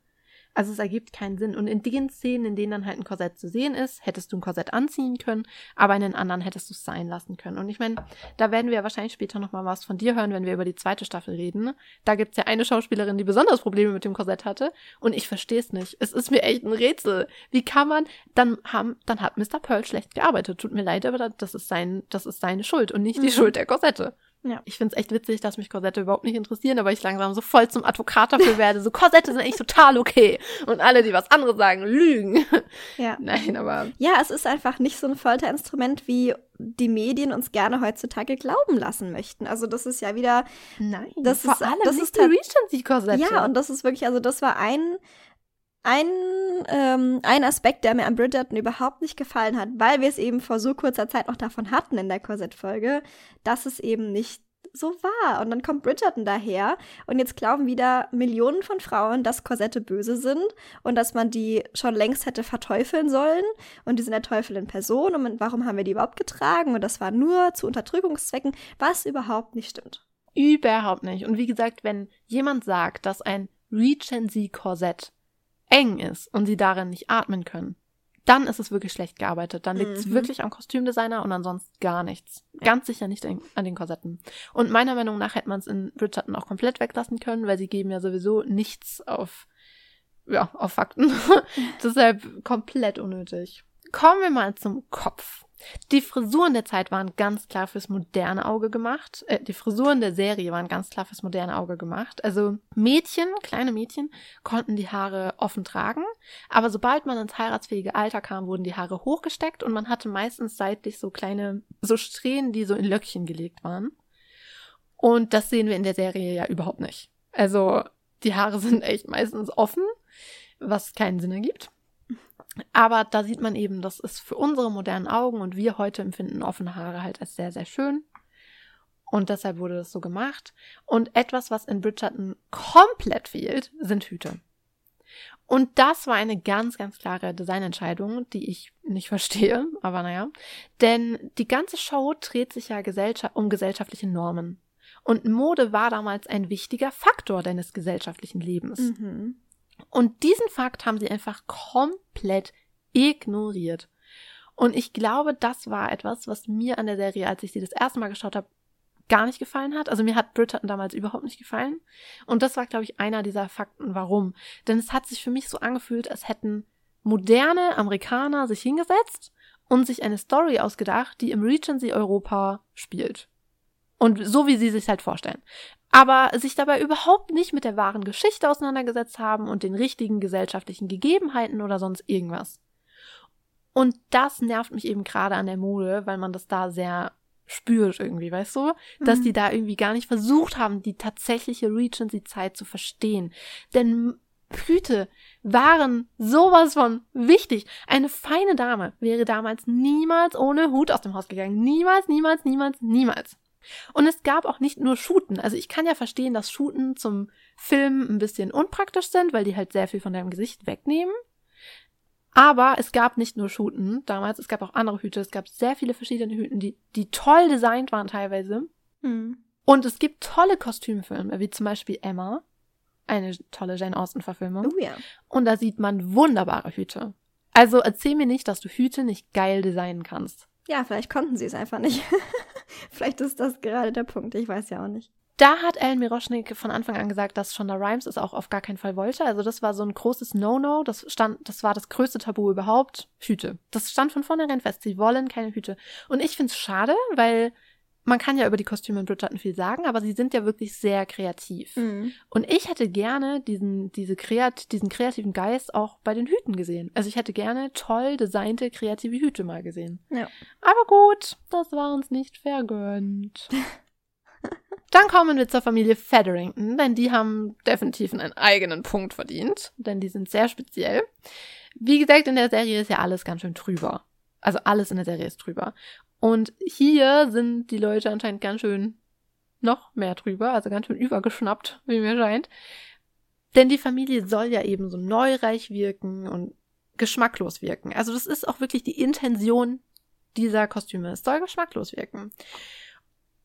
[SPEAKER 2] Also es ergibt keinen Sinn. Und in den Szenen, in denen dann halt ein Korsett zu sehen ist, hättest du ein Korsett anziehen können, aber in den anderen hättest du es sein lassen können. Und ich meine, da werden wir wahrscheinlich später nochmal was von dir hören, wenn wir über die zweite Staffel reden. Da gibt's ja eine Schauspielerin, die besonders Probleme mit dem Korsett hatte. Und ich verstehe es nicht. Es ist mir echt ein Rätsel. Wie kann man, dann haben, dann hat Mr. Pearl schlecht gearbeitet. Tut mir leid, aber das ist sein, das ist seine Schuld und nicht die
[SPEAKER 1] Mhm.
[SPEAKER 2] Schuld der Korsette.
[SPEAKER 1] Ja.
[SPEAKER 2] Ich finde es echt witzig, dass mich Korsette überhaupt nicht interessieren, aber ich langsam so voll zum Advokat dafür werde. So, Korsette sind eigentlich total okay. Und alle, die was anderes sagen, lügen.
[SPEAKER 1] Ja.
[SPEAKER 2] Nein, aber
[SPEAKER 1] Ja, es ist einfach nicht so ein Folterinstrument, wie die Medien uns gerne heutzutage glauben lassen möchten. Also das ist ja wieder,
[SPEAKER 2] nein.
[SPEAKER 1] Das
[SPEAKER 2] vor
[SPEAKER 1] ist-
[SPEAKER 2] allem
[SPEAKER 1] das
[SPEAKER 2] nicht
[SPEAKER 1] ist
[SPEAKER 2] die
[SPEAKER 1] halt-
[SPEAKER 2] Regency-Korsette.
[SPEAKER 1] ja, und das ist wirklich, also das war ein, ein, ähm, ein Aspekt, der mir an Bridgerton überhaupt nicht gefallen hat, weil wir es eben vor so kurzer Zeit noch davon hatten in der Korsett-Folge, dass es eben nicht so war. Und dann kommt Bridgerton daher und jetzt glauben wieder Millionen von Frauen, dass Korsette böse sind und dass man die schon längst hätte verteufeln sollen und die sind der Teufel in Person und warum haben wir die überhaupt getragen und das war nur zu Unterdrückungszwecken, was überhaupt nicht stimmt.
[SPEAKER 2] Überhaupt nicht. Und wie gesagt, wenn jemand sagt, dass ein Regency-Korsett eng ist und sie darin nicht atmen können, dann ist es wirklich schlecht gearbeitet. Dann liegt es
[SPEAKER 1] Mhm.
[SPEAKER 2] wirklich am Kostümdesigner und ansonsten gar nichts. Ganz sicher nicht an an den Korsetten. Und meiner Meinung nach hätte man es in Bridgerton auch komplett weglassen können, weil sie geben ja sowieso nichts auf, ja, auf Fakten. Deshalb komplett unnötig. Kommen wir mal zum Kopf. Die Frisuren der Zeit waren ganz klar fürs moderne Auge gemacht. Äh, die Frisuren der Serie waren ganz klar fürs moderne Auge gemacht. Also Mädchen, kleine Mädchen, konnten die Haare offen tragen. Aber sobald man ins heiratsfähige Alter kam, wurden die Haare hochgesteckt und man hatte meistens seitlich so kleine, so Strähnen, die so in Löckchen gelegt waren. Und das sehen wir in der Serie ja überhaupt nicht. Also die Haare sind echt meistens offen, was keinen Sinn ergibt. Aber da sieht man eben, das ist für unsere modernen Augen und wir heute empfinden offene Haare halt als sehr, sehr schön. Und deshalb wurde das so gemacht. Und etwas, was in Bridgerton komplett fehlt, sind Hüte. Und das war eine ganz, ganz klare Designentscheidung, die ich nicht verstehe, aber naja. Denn die ganze Show dreht sich ja um gesellschaftliche Normen. Und Mode war damals ein wichtiger Faktor deines gesellschaftlichen Lebens.
[SPEAKER 1] Mhm.
[SPEAKER 2] Und diesen Fakt haben sie einfach komplett ignoriert. Und ich glaube, das war etwas, was mir an der Serie, als ich sie das erste Mal geschaut habe, gar nicht gefallen hat. Also mir hat Bridgerton damals überhaupt nicht gefallen. Und das war, glaube ich, einer dieser Fakten, warum. Denn es hat sich für mich so angefühlt, als hätten moderne Amerikaner sich hingesetzt und sich eine Story ausgedacht, die im Regency Europa spielt. Und so wie sie sich halt vorstellen. Aber sich dabei überhaupt nicht mit der wahren Geschichte auseinandergesetzt haben und den richtigen gesellschaftlichen Gegebenheiten oder sonst irgendwas. Und das nervt mich eben gerade an der Mode, weil man das da sehr spürt irgendwie, weißt du? Dass
[SPEAKER 1] Mhm.
[SPEAKER 2] die da irgendwie gar nicht versucht haben, die tatsächliche Regency-Zeit zu verstehen. Denn Hüte waren sowas von wichtig. Eine feine Dame wäre damals niemals ohne Hut aus dem Haus gegangen. Niemals, niemals, niemals, niemals. Und es gab auch nicht nur Shooten. Also ich kann ja verstehen, dass Shooten zum Film ein bisschen unpraktisch sind, weil die halt sehr viel von deinem Gesicht wegnehmen. Aber es gab nicht nur Shooten damals, es gab auch andere Hüte. Es gab sehr viele verschiedene Hüten, die, die toll designt waren teilweise.
[SPEAKER 1] Mhm.
[SPEAKER 2] Und es gibt tolle Kostümfilme, wie zum Beispiel Emma. Eine tolle Jane Austen-Verfilmung.
[SPEAKER 1] Oh ja.
[SPEAKER 2] Und da sieht man wunderbare Hüte. Also erzähl mir nicht, dass du Hüte nicht geil designen kannst.
[SPEAKER 1] Ja, vielleicht konnten sie es einfach nicht. vielleicht ist das gerade der Punkt. Ich weiß ja auch nicht.
[SPEAKER 2] Da hat Ellen Miroschnik von Anfang an gesagt, dass Shonda Rhimes es auch auf gar keinen Fall wollte. Also das war so ein großes No-No. Das stand, das war das größte Tabu überhaupt. Hüte. Das stand von vornherein fest. Sie wollen keine Hüte. Und ich find's schade, weil man kann ja über die Kostüme in Bridgerton viel sagen, aber sie sind ja wirklich sehr kreativ.
[SPEAKER 1] Mhm.
[SPEAKER 2] Und ich hätte gerne diesen, diese kreat diesen kreativen Geist auch bei den Hüten gesehen. Also ich hätte gerne toll designte, kreative Hüte mal gesehen.
[SPEAKER 1] Ja.
[SPEAKER 2] Aber gut, das war uns nicht vergönnt. Dann kommen wir zur Familie Featherington, denn die haben definitiv einen eigenen Punkt verdient, denn die sind sehr speziell. Wie gesagt, in der Serie ist ja alles ganz schön trüber. Also alles in der Serie ist trüber. Und hier sind die Leute anscheinend ganz schön noch mehr drüber, also ganz schön übergeschnappt, wie mir scheint. Denn die Familie soll ja eben so neureich wirken und geschmacklos wirken. Also das ist auch wirklich die Intention dieser Kostüme. Es soll geschmacklos wirken.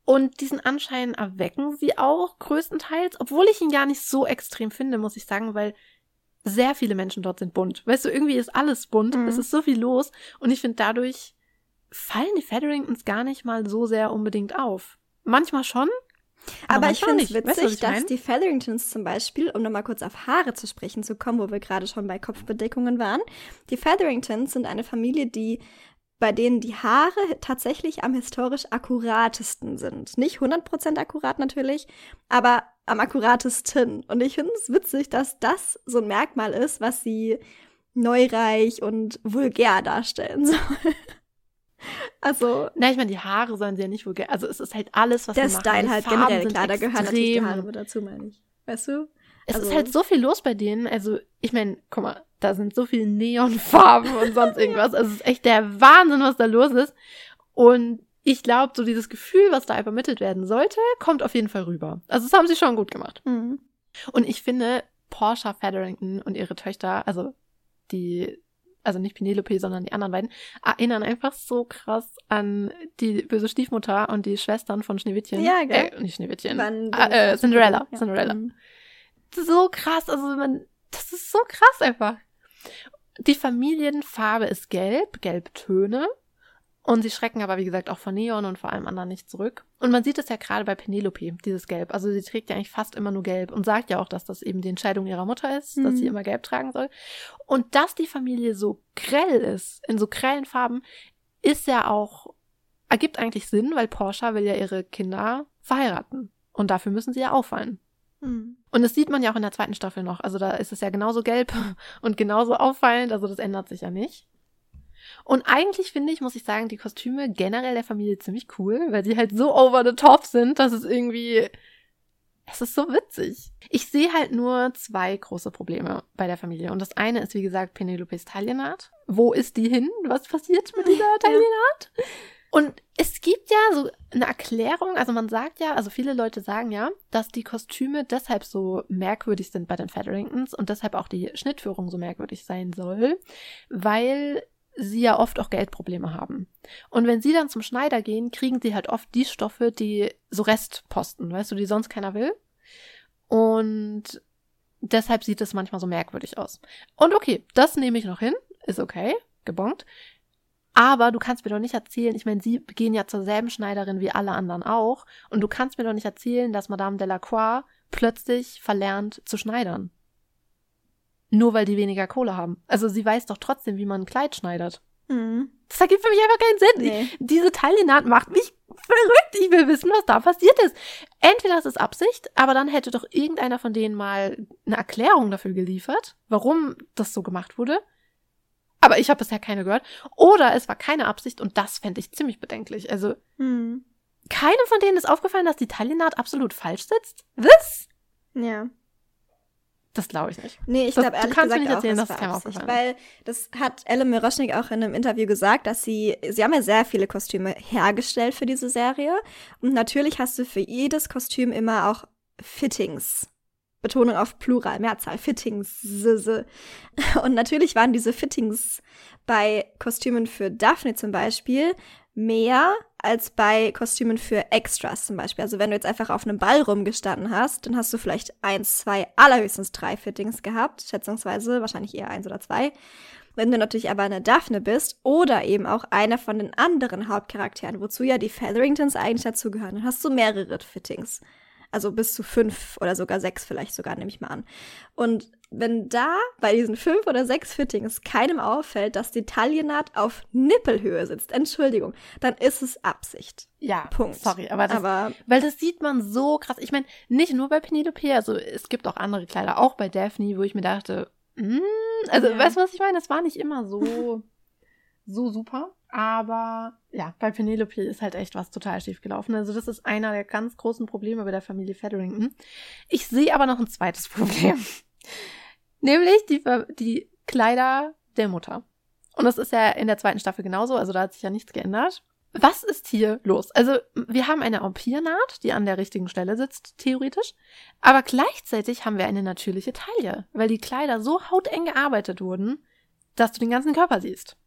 [SPEAKER 2] Und diesen Anschein erwecken sie auch größtenteils, obwohl ich ihn gar nicht so extrem finde, muss ich sagen, weil sehr viele Menschen dort sind bunt. Weißt du, irgendwie ist alles bunt, mhm. es ist so viel los und ich finde dadurch fallen die Featheringtons gar nicht mal so sehr unbedingt auf. Manchmal schon.
[SPEAKER 1] Aber, aber ich finde es witzig, weißt, dass die Featheringtons zum Beispiel, um nochmal kurz auf Haare zu sprechen zu kommen, wo wir gerade schon bei Kopfbedeckungen waren, die Featheringtons sind eine Familie, die bei denen die Haare tatsächlich am historisch akkuratesten sind. Nicht 100% akkurat natürlich, aber am akkuratesten. Und ich finde es witzig, dass das so ein Merkmal ist, was sie neureich und vulgär darstellen soll. Also.
[SPEAKER 2] Na, ich meine, die Haare sollen sie ja nicht vulgär. Also es ist halt alles, was
[SPEAKER 1] Der sie machen. Style halt Farben generell, klar, da gehören natürlich die Haare mit dazu, meine ich. Weißt du?
[SPEAKER 2] Es also, ist halt so viel los bei denen. Also, ich meine, guck mal, da sind so viele Neonfarben und sonst irgendwas. Also, es ist echt der Wahnsinn, was da los ist. Und ich glaube, so dieses Gefühl, was da übermittelt werden sollte, kommt auf jeden Fall rüber. Also, das haben sie schon gut gemacht. Mhm. Und ich finde, Portia Featherington und ihre Töchter, also die also nicht Penelope, sondern die anderen beiden, erinnern einfach so krass an die böse Stiefmutter und die Schwestern von Schneewittchen.
[SPEAKER 1] Ja, gell.
[SPEAKER 2] Äh, nicht Schneewittchen. ah, äh, Cinderella. Ja. Cinderella. Mhm. So krass, also man, das ist so krass einfach. Die Familienfarbe ist gelb, Gelbtöne. Und sie schrecken aber, wie gesagt, auch von Neon und vor allem anderen nicht zurück. Und man sieht es ja gerade bei Penelope, dieses Gelb. Also sie trägt ja eigentlich fast immer nur Gelb und sagt ja auch, dass das eben die Entscheidung ihrer Mutter ist, mhm. dass sie mhm. immer Gelb tragen soll. Und dass die Familie so grell ist, in so grellen Farben, ist ja auch, ergibt eigentlich Sinn, weil Porsche will ja ihre Kinder verheiraten. Und dafür müssen sie ja auffallen. Mhm. Und das sieht man ja auch in der zweiten Staffel noch. Also da ist es ja genauso gelb und genauso auffallend. Also das ändert sich ja nicht. Und eigentlich finde ich, muss ich sagen, die Kostüme generell der Familie ziemlich cool, weil sie halt so over the top sind, dass es irgendwie, es ist so witzig. Ich sehe halt nur zwei große Probleme bei der Familie. Und das eine ist, wie gesagt, Penelopes Taillenart. Wo ist die hin? Was passiert mit dieser Taillenart? Und es gibt ja so eine Erklärung, also man sagt ja, also viele Leute sagen ja, dass die Kostüme deshalb so merkwürdig sind bei den Featheringtons und deshalb auch die Schnittführung so merkwürdig sein soll, weil sie ja oft auch Geldprobleme haben. Und wenn sie dann zum Schneider gehen, kriegen sie halt oft die Stoffe, die so Restposten, weißt du, die sonst keiner will. Und deshalb sieht es manchmal so merkwürdig aus. Und okay, das nehme ich noch hin, ist okay, gebongt. Aber du kannst mir doch nicht erzählen, ich meine, sie gehen ja zur selben Schneiderin wie alle anderen auch, und du kannst mir doch nicht erzählen, dass Madame Delacroix plötzlich verlernt zu schneidern. Nur weil die weniger Kohle haben. Also sie weiß doch trotzdem, wie man ein Kleid schneidert. Mhm. Das ergibt für mich einfach keinen Sinn. Nee. Diese Teilnaht macht mich verrückt. Ich will wissen, was da passiert ist. Entweder ist es Absicht, aber dann hätte doch irgendeiner von denen mal eine Erklärung dafür geliefert, warum das so gemacht wurde. Aber ich habe bisher keine gehört. Oder es war keine Absicht und das fände ich ziemlich bedenklich. Also, hm. keinem von denen ist aufgefallen, dass die Teilnaht absolut falsch sitzt? Was?
[SPEAKER 1] Ja.
[SPEAKER 2] Das glaube ich nicht.
[SPEAKER 1] Nee, ich glaube ehrlich gesagt nicht erzählen, auch, das dass es Weil das hat Ellen Miroschnik auch in einem Interview gesagt, dass sie, sie haben ja sehr viele Kostüme hergestellt für diese Serie. Und natürlich hast du für jedes Kostüm immer auch Fittings. Betonung auf Plural, Mehrzahl, Fittings. Und natürlich waren diese Fittings bei Kostümen für Daphne zum Beispiel mehr als bei Kostümen für Extras zum Beispiel. Also wenn du jetzt einfach auf einem Ball rumgestanden hast, dann hast du vielleicht eins, zwei, allerhöchstens drei Fittings gehabt, schätzungsweise, wahrscheinlich eher eins oder zwei. Wenn du natürlich aber eine Daphne bist oder eben auch einer von den anderen Hauptcharakteren, wozu ja die Featheringtons eigentlich dazugehören, dann hast du mehrere Fittings. Also bis zu fünf oder sogar sechs vielleicht sogar, nehme ich mal an. Und wenn da bei diesen fünf oder sechs Fittings keinem auffällt, dass die Taillennaht auf Nippelhöhe sitzt, Entschuldigung, dann ist es Absicht.
[SPEAKER 2] Ja, Punkt. Sorry, aber, das, aber weil das sieht man so krass. Ich meine, nicht nur bei Penelope, also es gibt auch andere Kleider, auch bei Daphne, wo ich mir dachte, mm, also ja. weißt du, was ich meine? Das war nicht immer so so super. Aber ja, bei Penelope ist halt echt was total schief gelaufen. Also das ist einer der ganz großen Probleme bei der Familie Featherington. Ich sehe aber noch ein zweites Problem. Nämlich die, die Kleider der Mutter. Und das ist ja in der zweiten Staffel genauso, also da hat sich ja nichts geändert. Was ist hier los? Also, wir haben eine Empire-Naht, die an der richtigen Stelle sitzt, theoretisch. Aber gleichzeitig haben wir eine natürliche Taille, weil die Kleider so hauteng gearbeitet wurden, dass du den ganzen Körper siehst.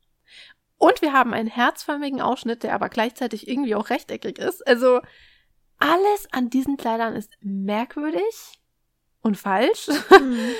[SPEAKER 2] Und wir haben einen herzförmigen Ausschnitt, der aber gleichzeitig irgendwie auch rechteckig ist. Also, alles an diesen Kleidern ist merkwürdig und falsch. Mhm.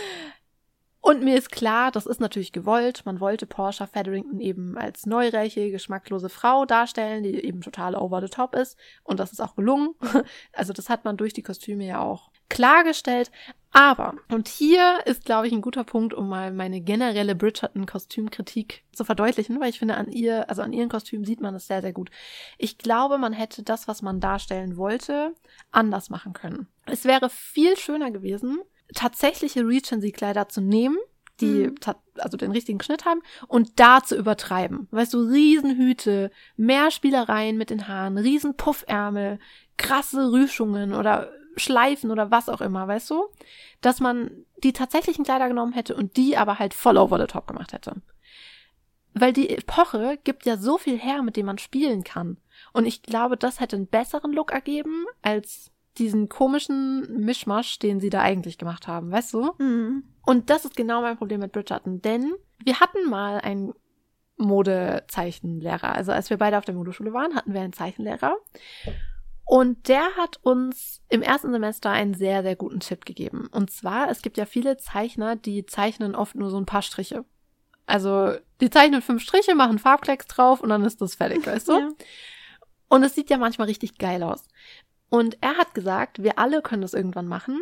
[SPEAKER 2] Und mir ist klar, das ist natürlich gewollt. Man wollte Porsche Featherington eben als neureiche, geschmacklose Frau darstellen, die eben total over the top ist. Und das ist auch gelungen. Also das hat man durch die Kostüme ja auch klargestellt. Aber, und hier ist, glaube ich, ein guter Punkt, um mal meine generelle Bridgerton-Kostümkritik zu verdeutlichen, weil ich finde, an ihr, also an ihren Kostümen sieht man das sehr, sehr gut. Ich glaube, man hätte das, was man darstellen wollte, anders machen können. Es wäre viel schöner gewesen, tatsächliche Regency-Kleider zu nehmen, die mhm. also den richtigen Schnitt haben und da zu übertreiben. Weißt du, Riesenhüte, mehr Spielereien mit den Haaren, riesen Puffärmel, krasse Rüschungen oder Schleifen oder was auch immer, weißt du? Dass man die tatsächlichen Kleider genommen hätte und die aber halt voll over the top gemacht hätte. Weil die Epoche gibt ja so viel her, mit dem man spielen kann. Und ich glaube, das hätte einen besseren Look ergeben, als diesen komischen Mischmasch, den sie da eigentlich gemacht haben, weißt du? Mhm. Und das ist genau mein Problem mit Bridgerton, denn wir hatten mal einen Modezeichenlehrer. Also als wir beide auf der Modeschule waren, hatten wir einen Zeichenlehrer. Und der hat uns im ersten Semester einen sehr, sehr guten Tipp gegeben. Und zwar, es gibt ja viele Zeichner, die zeichnen oft nur so ein paar Striche. Also, die zeichnen fünf Striche, machen Farbklecks drauf und dann ist das fertig, weißt du? Ja. Und es sieht ja manchmal richtig geil aus. Und er hat gesagt, wir alle können das irgendwann machen,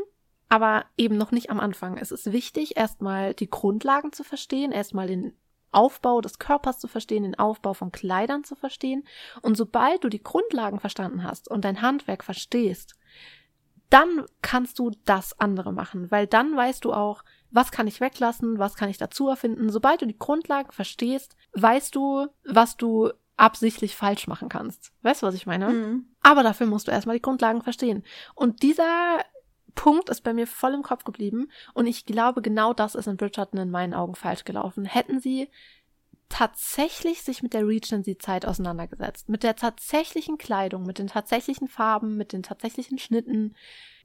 [SPEAKER 2] aber eben noch nicht am Anfang. Es ist wichtig, erstmal die Grundlagen zu verstehen, erstmal den Aufbau des Körpers zu verstehen, den Aufbau von Kleidern zu verstehen. Und sobald du die Grundlagen verstanden hast und dein Handwerk verstehst, dann kannst du das andere machen, weil dann weißt du auch, was kann ich weglassen, was kann ich dazu erfinden. Sobald du die Grundlagen verstehst, weißt du, was du absichtlich falsch machen kannst. Weißt du, was ich meine? Mhm. Aber dafür musst du erstmal die Grundlagen verstehen. Und dieser Punkt ist bei mir voll im Kopf geblieben. Und ich glaube, genau das ist in Bridgerton in meinen Augen falsch gelaufen. Hätten sie tatsächlich sich mit der Regency-Zeit auseinandergesetzt, mit der tatsächlichen Kleidung, mit den tatsächlichen Farben, mit den tatsächlichen Schnitten,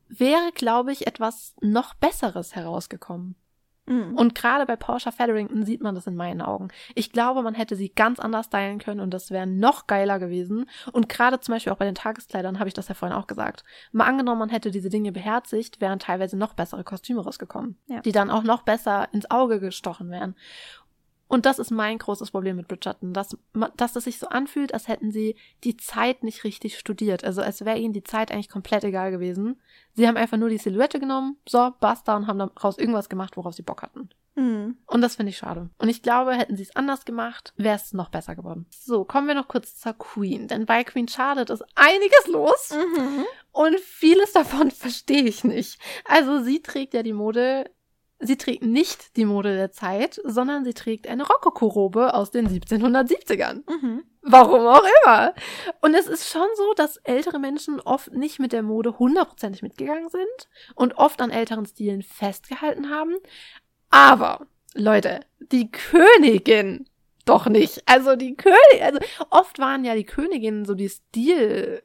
[SPEAKER 2] wäre, glaube ich, etwas noch Besseres herausgekommen. Mhm. Und gerade bei Porsche Featherington sieht man das in meinen Augen. Ich glaube, man hätte sie ganz anders stylen können und das wäre noch geiler gewesen. Und gerade zum Beispiel auch bei den Tageskleidern habe ich das ja vorhin auch gesagt. Mal angenommen, man hätte diese Dinge beherzigt, wären teilweise noch bessere Kostüme rausgekommen, ja. die dann auch noch besser ins Auge gestochen wären. Und das ist mein großes Problem mit Bridgerton, dass, dass es sich so anfühlt, als hätten sie die Zeit nicht richtig studiert. Also als wäre ihnen die Zeit eigentlich komplett egal gewesen. Sie haben einfach nur die Silhouette genommen, so, basta, und haben daraus irgendwas gemacht, worauf sie Bock hatten. Mhm. Und das finde ich schade. Und ich glaube, hätten sie es anders gemacht, wäre es noch besser geworden. So, kommen wir noch kurz zur Queen. Denn bei Queen Charlotte ist einiges los. Mhm. Und vieles davon verstehe ich nicht. Also sie trägt ja die Mode Sie trägt nicht die Mode der Zeit, sondern sie trägt eine Rokoko-Robe aus den 1770ern. Mhm. Warum auch immer. Und es ist schon so, dass ältere Menschen oft nicht mit der Mode hundertprozentig mitgegangen sind und oft an älteren Stilen festgehalten haben. Aber, Leute, die Königin doch nicht. Also die Königin, also oft waren ja die Königinnen so die Stil,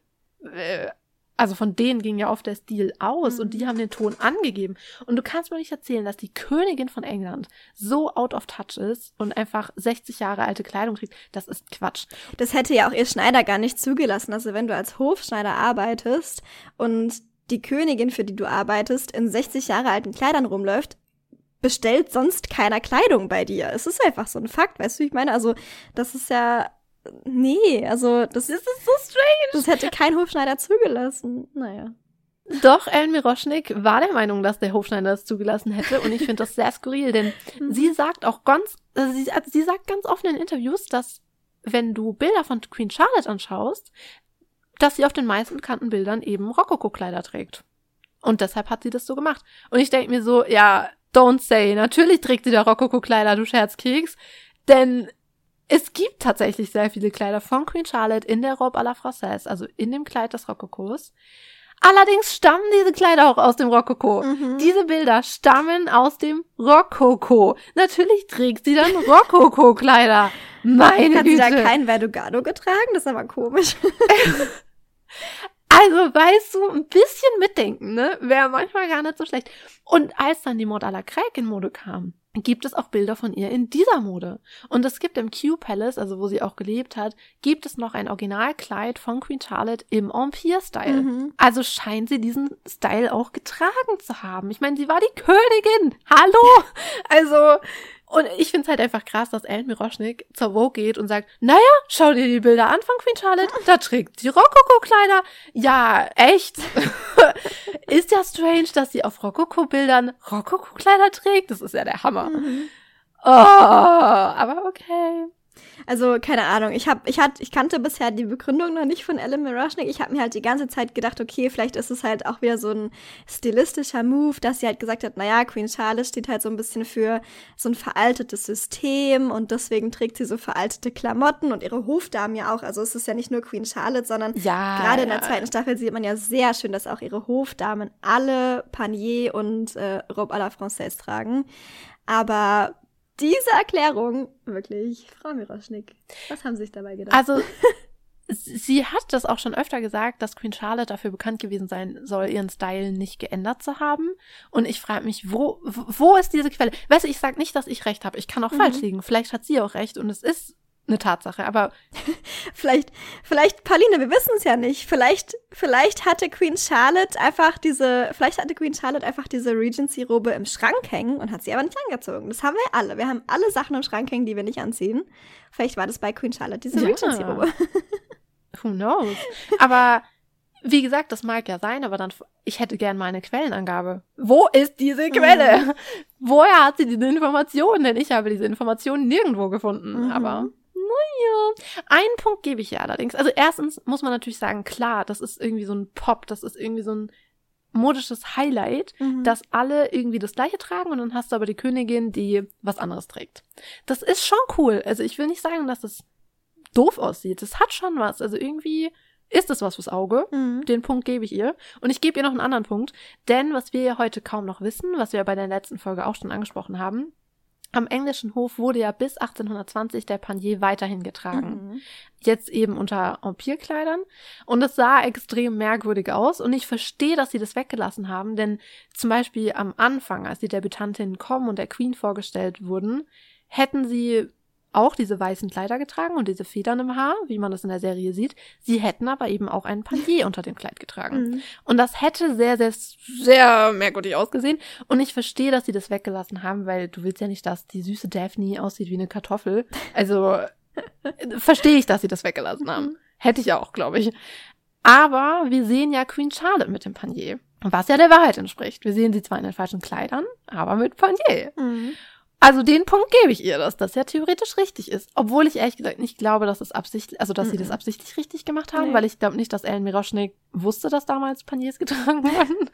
[SPEAKER 2] äh, also von denen ging ja oft der Stil aus mhm. und die mhm. haben den Ton angegeben. Und du kannst mir nicht erzählen, dass die Königin von England so out of touch ist und einfach 60 Jahre alte Kleidung trägt. Das ist Quatsch.
[SPEAKER 1] Das hätte ja auch ihr Schneider gar nicht zugelassen. Also wenn du als Hofschneider arbeitest und die Königin, für die du arbeitest, in 60 Jahre alten Kleidern rumläuft, bestellt sonst keiner Kleidung bei dir. Es ist einfach so ein Fakt, weißt du, ich meine, also das ist ja Nee, also das, das ist so strange. Das hätte kein Hofschneider zugelassen. Naja.
[SPEAKER 2] Doch, Ellen Miroschnik war der Meinung, dass der Hofschneider das zugelassen hätte und ich finde das sehr skurril, denn mhm. sie sagt auch ganz, also sie, also sie sagt ganz offen in Interviews, dass wenn du Bilder von Queen Charlotte anschaust, dass sie auf den meisten bekannten Bildern eben Rokoko-Kleider trägt. Und deshalb hat sie das so gemacht. Und ich denke mir so, ja, don't say, natürlich trägt sie da Rokoko-Kleider, du Scherzkeks, denn es gibt tatsächlich sehr viele Kleider von Queen Charlotte in der Robe à la Française, also in dem Kleid des Rokokos. Allerdings stammen diese Kleider auch aus dem Rokoko.
[SPEAKER 1] Mhm.
[SPEAKER 2] Diese Bilder stammen aus dem Rokoko. Natürlich trägt sie dann Rokoko-Kleider. Meine
[SPEAKER 1] Hat sie
[SPEAKER 2] Güte.
[SPEAKER 1] da kein Verdugado getragen? Das ist aber komisch.
[SPEAKER 2] Also, weißt du, ein bisschen mitdenken, ne? Wäre manchmal gar nicht so schlecht. Und als dann die Mode à la Craig in Mode kam, gibt es auch Bilder von ihr in dieser Mode. Und es gibt im Q Palace, also wo sie auch gelebt hat, gibt es noch ein Originalkleid von Queen Charlotte im Empire-Style.
[SPEAKER 1] Mhm.
[SPEAKER 2] Also scheint sie diesen Style auch getragen zu haben. Ich meine, sie war die Königin. Hallo? Also, und ich finde es halt einfach krass, dass Ellen Miroschnik zur Vogue geht und sagt, naja, schau dir die Bilder an von Queen Charlotte, da trägt sie Rokoko-Kleider. Ja, echt? ist ja strange, dass sie auf Rokoko-Bildern Rokoko-Kleider trägt. Das ist ja der Hammer.
[SPEAKER 1] Mhm.
[SPEAKER 2] Oh, aber okay.
[SPEAKER 1] Also, keine Ahnung. Ich, hab, ich, hat, ich kannte bisher die Begründung noch nicht von Ellen Miroshnik. Ich habe mir halt die ganze Zeit gedacht, okay, vielleicht ist es halt auch wieder so ein stilistischer Move, dass sie halt gesagt hat, naja, Queen Charlotte steht halt so ein bisschen für so ein veraltetes System und deswegen trägt sie so veraltete Klamotten und ihre Hofdamen ja auch. Also es ist ja nicht nur Queen Charlotte, sondern
[SPEAKER 2] Ja.
[SPEAKER 1] gerade in der zweiten Staffel sieht man ja sehr schön, dass auch ihre Hofdamen alle Panier und äh, Robe à la Française tragen. Aber diese Erklärung, wirklich, Frau Miroschnik, was haben Sie sich dabei gedacht?
[SPEAKER 2] Also, sie hat das auch schon öfter gesagt, dass Queen Charlotte dafür bekannt gewesen sein soll, ihren Style nicht geändert zu haben. Und ich frage mich, wo, wo ist diese Quelle? Weißt du, ich sage nicht, dass ich recht habe. Ich kann auch
[SPEAKER 1] Mhm.
[SPEAKER 2] falsch liegen. Vielleicht hat sie auch recht und es ist eine Tatsache. Aber
[SPEAKER 1] vielleicht, vielleicht, Pauline, wir wissen es ja nicht. Vielleicht, vielleicht hatte Queen Charlotte einfach diese, vielleicht hatte Queen Charlotte einfach diese Regency-Robe im Schrank hängen und hat sie aber nicht angezogen. Das haben wir alle. Wir haben alle Sachen im Schrank hängen, die wir nicht anziehen. Vielleicht war das bei Queen Charlotte diese
[SPEAKER 2] Ja.
[SPEAKER 1] Regency-Robe.
[SPEAKER 2] who knows? aber wie gesagt, das mag ja sein, aber dann, ich hätte gern mal eine Quellenangabe. Wo ist diese Quelle? Woher hat sie diese Informationen? Denn ich habe diese Informationen nirgendwo gefunden.
[SPEAKER 1] Mhm.
[SPEAKER 2] Aber naja. Einen Punkt gebe ich ihr allerdings. Also erstens muss man natürlich sagen, klar, das ist irgendwie so ein Pop, das ist irgendwie so ein modisches Highlight,
[SPEAKER 1] Mhm.
[SPEAKER 2] dass alle irgendwie das gleiche tragen und dann hast du aber die Königin, die was anderes trägt. Das ist schon cool. Also ich will nicht sagen, dass das doof aussieht. Das hat schon was. Also irgendwie ist es was fürs Auge.
[SPEAKER 1] Mhm.
[SPEAKER 2] Den Punkt gebe ich ihr. Und ich gebe ihr noch einen anderen Punkt. Denn was wir ja heute kaum noch wissen, was wir bei der letzten Folge auch schon angesprochen haben, am englischen Hof wurde ja bis 1820 der Panier weiterhin getragen.
[SPEAKER 1] Mhm.
[SPEAKER 2] Jetzt eben unter Empire-Kleidern. Und es sah extrem merkwürdig aus. Und ich verstehe, dass sie das weggelassen haben. Denn zum Beispiel am Anfang, als die Debütantinnen kommen und der Queen vorgestellt wurden, hätten sie auch diese weißen Kleider getragen und diese Federn im Haar, wie man das in der Serie sieht. Sie hätten aber eben auch einen Panier unter dem Kleid getragen.
[SPEAKER 1] Mhm.
[SPEAKER 2] Und das hätte sehr, sehr, sehr merkwürdig ausgesehen. Und ich verstehe, dass sie das weggelassen haben, weil du willst ja nicht, dass die süße Daphne aussieht wie eine Kartoffel. Also verstehe ich, dass sie das weggelassen haben. Hätte ich auch, glaube ich. Aber wir sehen ja Queen Charlotte mit dem Panier. Was ja der Wahrheit entspricht. Wir sehen sie zwar in den falschen Kleidern, aber mit Panier.
[SPEAKER 1] Mhm.
[SPEAKER 2] Also den Punkt gebe ich ihr, dass das ja theoretisch richtig ist. Obwohl ich ehrlich gesagt nicht glaube, dass es absichtlich, also dass sie das absichtlich richtig gemacht haben,
[SPEAKER 1] Nee.
[SPEAKER 2] weil ich glaube nicht, dass Ellen Miroschnik wusste, dass damals Paniers getragen wurden.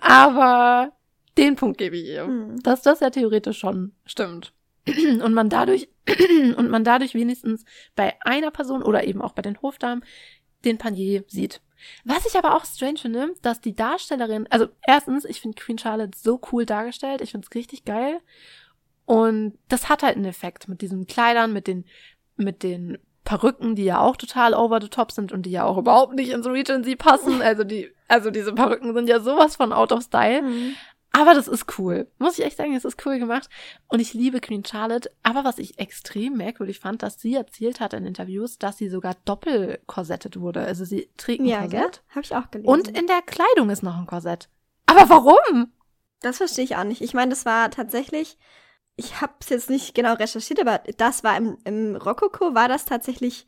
[SPEAKER 2] Aber den Punkt gebe ich ihr.
[SPEAKER 1] Mhm.
[SPEAKER 2] Dass das ja theoretisch schon stimmt. Und man dadurch, und man dadurch wenigstens bei einer Person oder eben auch bei den Hofdamen den Panier sieht. Was ich aber auch strange finde, dass die Darstellerin, also erstens, ich finde Queen Charlotte so cool dargestellt, ich finde es richtig geil. Und das hat halt einen Effekt mit diesen Kleidern, mit den, mit den Perücken, die ja auch total over the top sind und die ja auch überhaupt nicht ins Regency passen. Also die, also diese Perücken sind ja sowas von out of style.
[SPEAKER 1] Mhm.
[SPEAKER 2] Aber das ist cool. Muss ich echt sagen, es ist cool gemacht. Und ich liebe Queen Charlotte. Aber was ich extrem merkwürdig fand, dass sie erzählt hat in Interviews, dass sie sogar doppelkorsettet wurde. Also sie trägt ein
[SPEAKER 1] Ja?
[SPEAKER 2] Korsett.
[SPEAKER 1] Habe ich auch gelesen.
[SPEAKER 2] Und in der Kleidung ist noch ein Korsett. Aber warum?
[SPEAKER 1] Das verstehe ich auch nicht. Ich meine, das war tatsächlich, ich habe es jetzt nicht genau recherchiert, aber das war im, im Rokoko, war das tatsächlich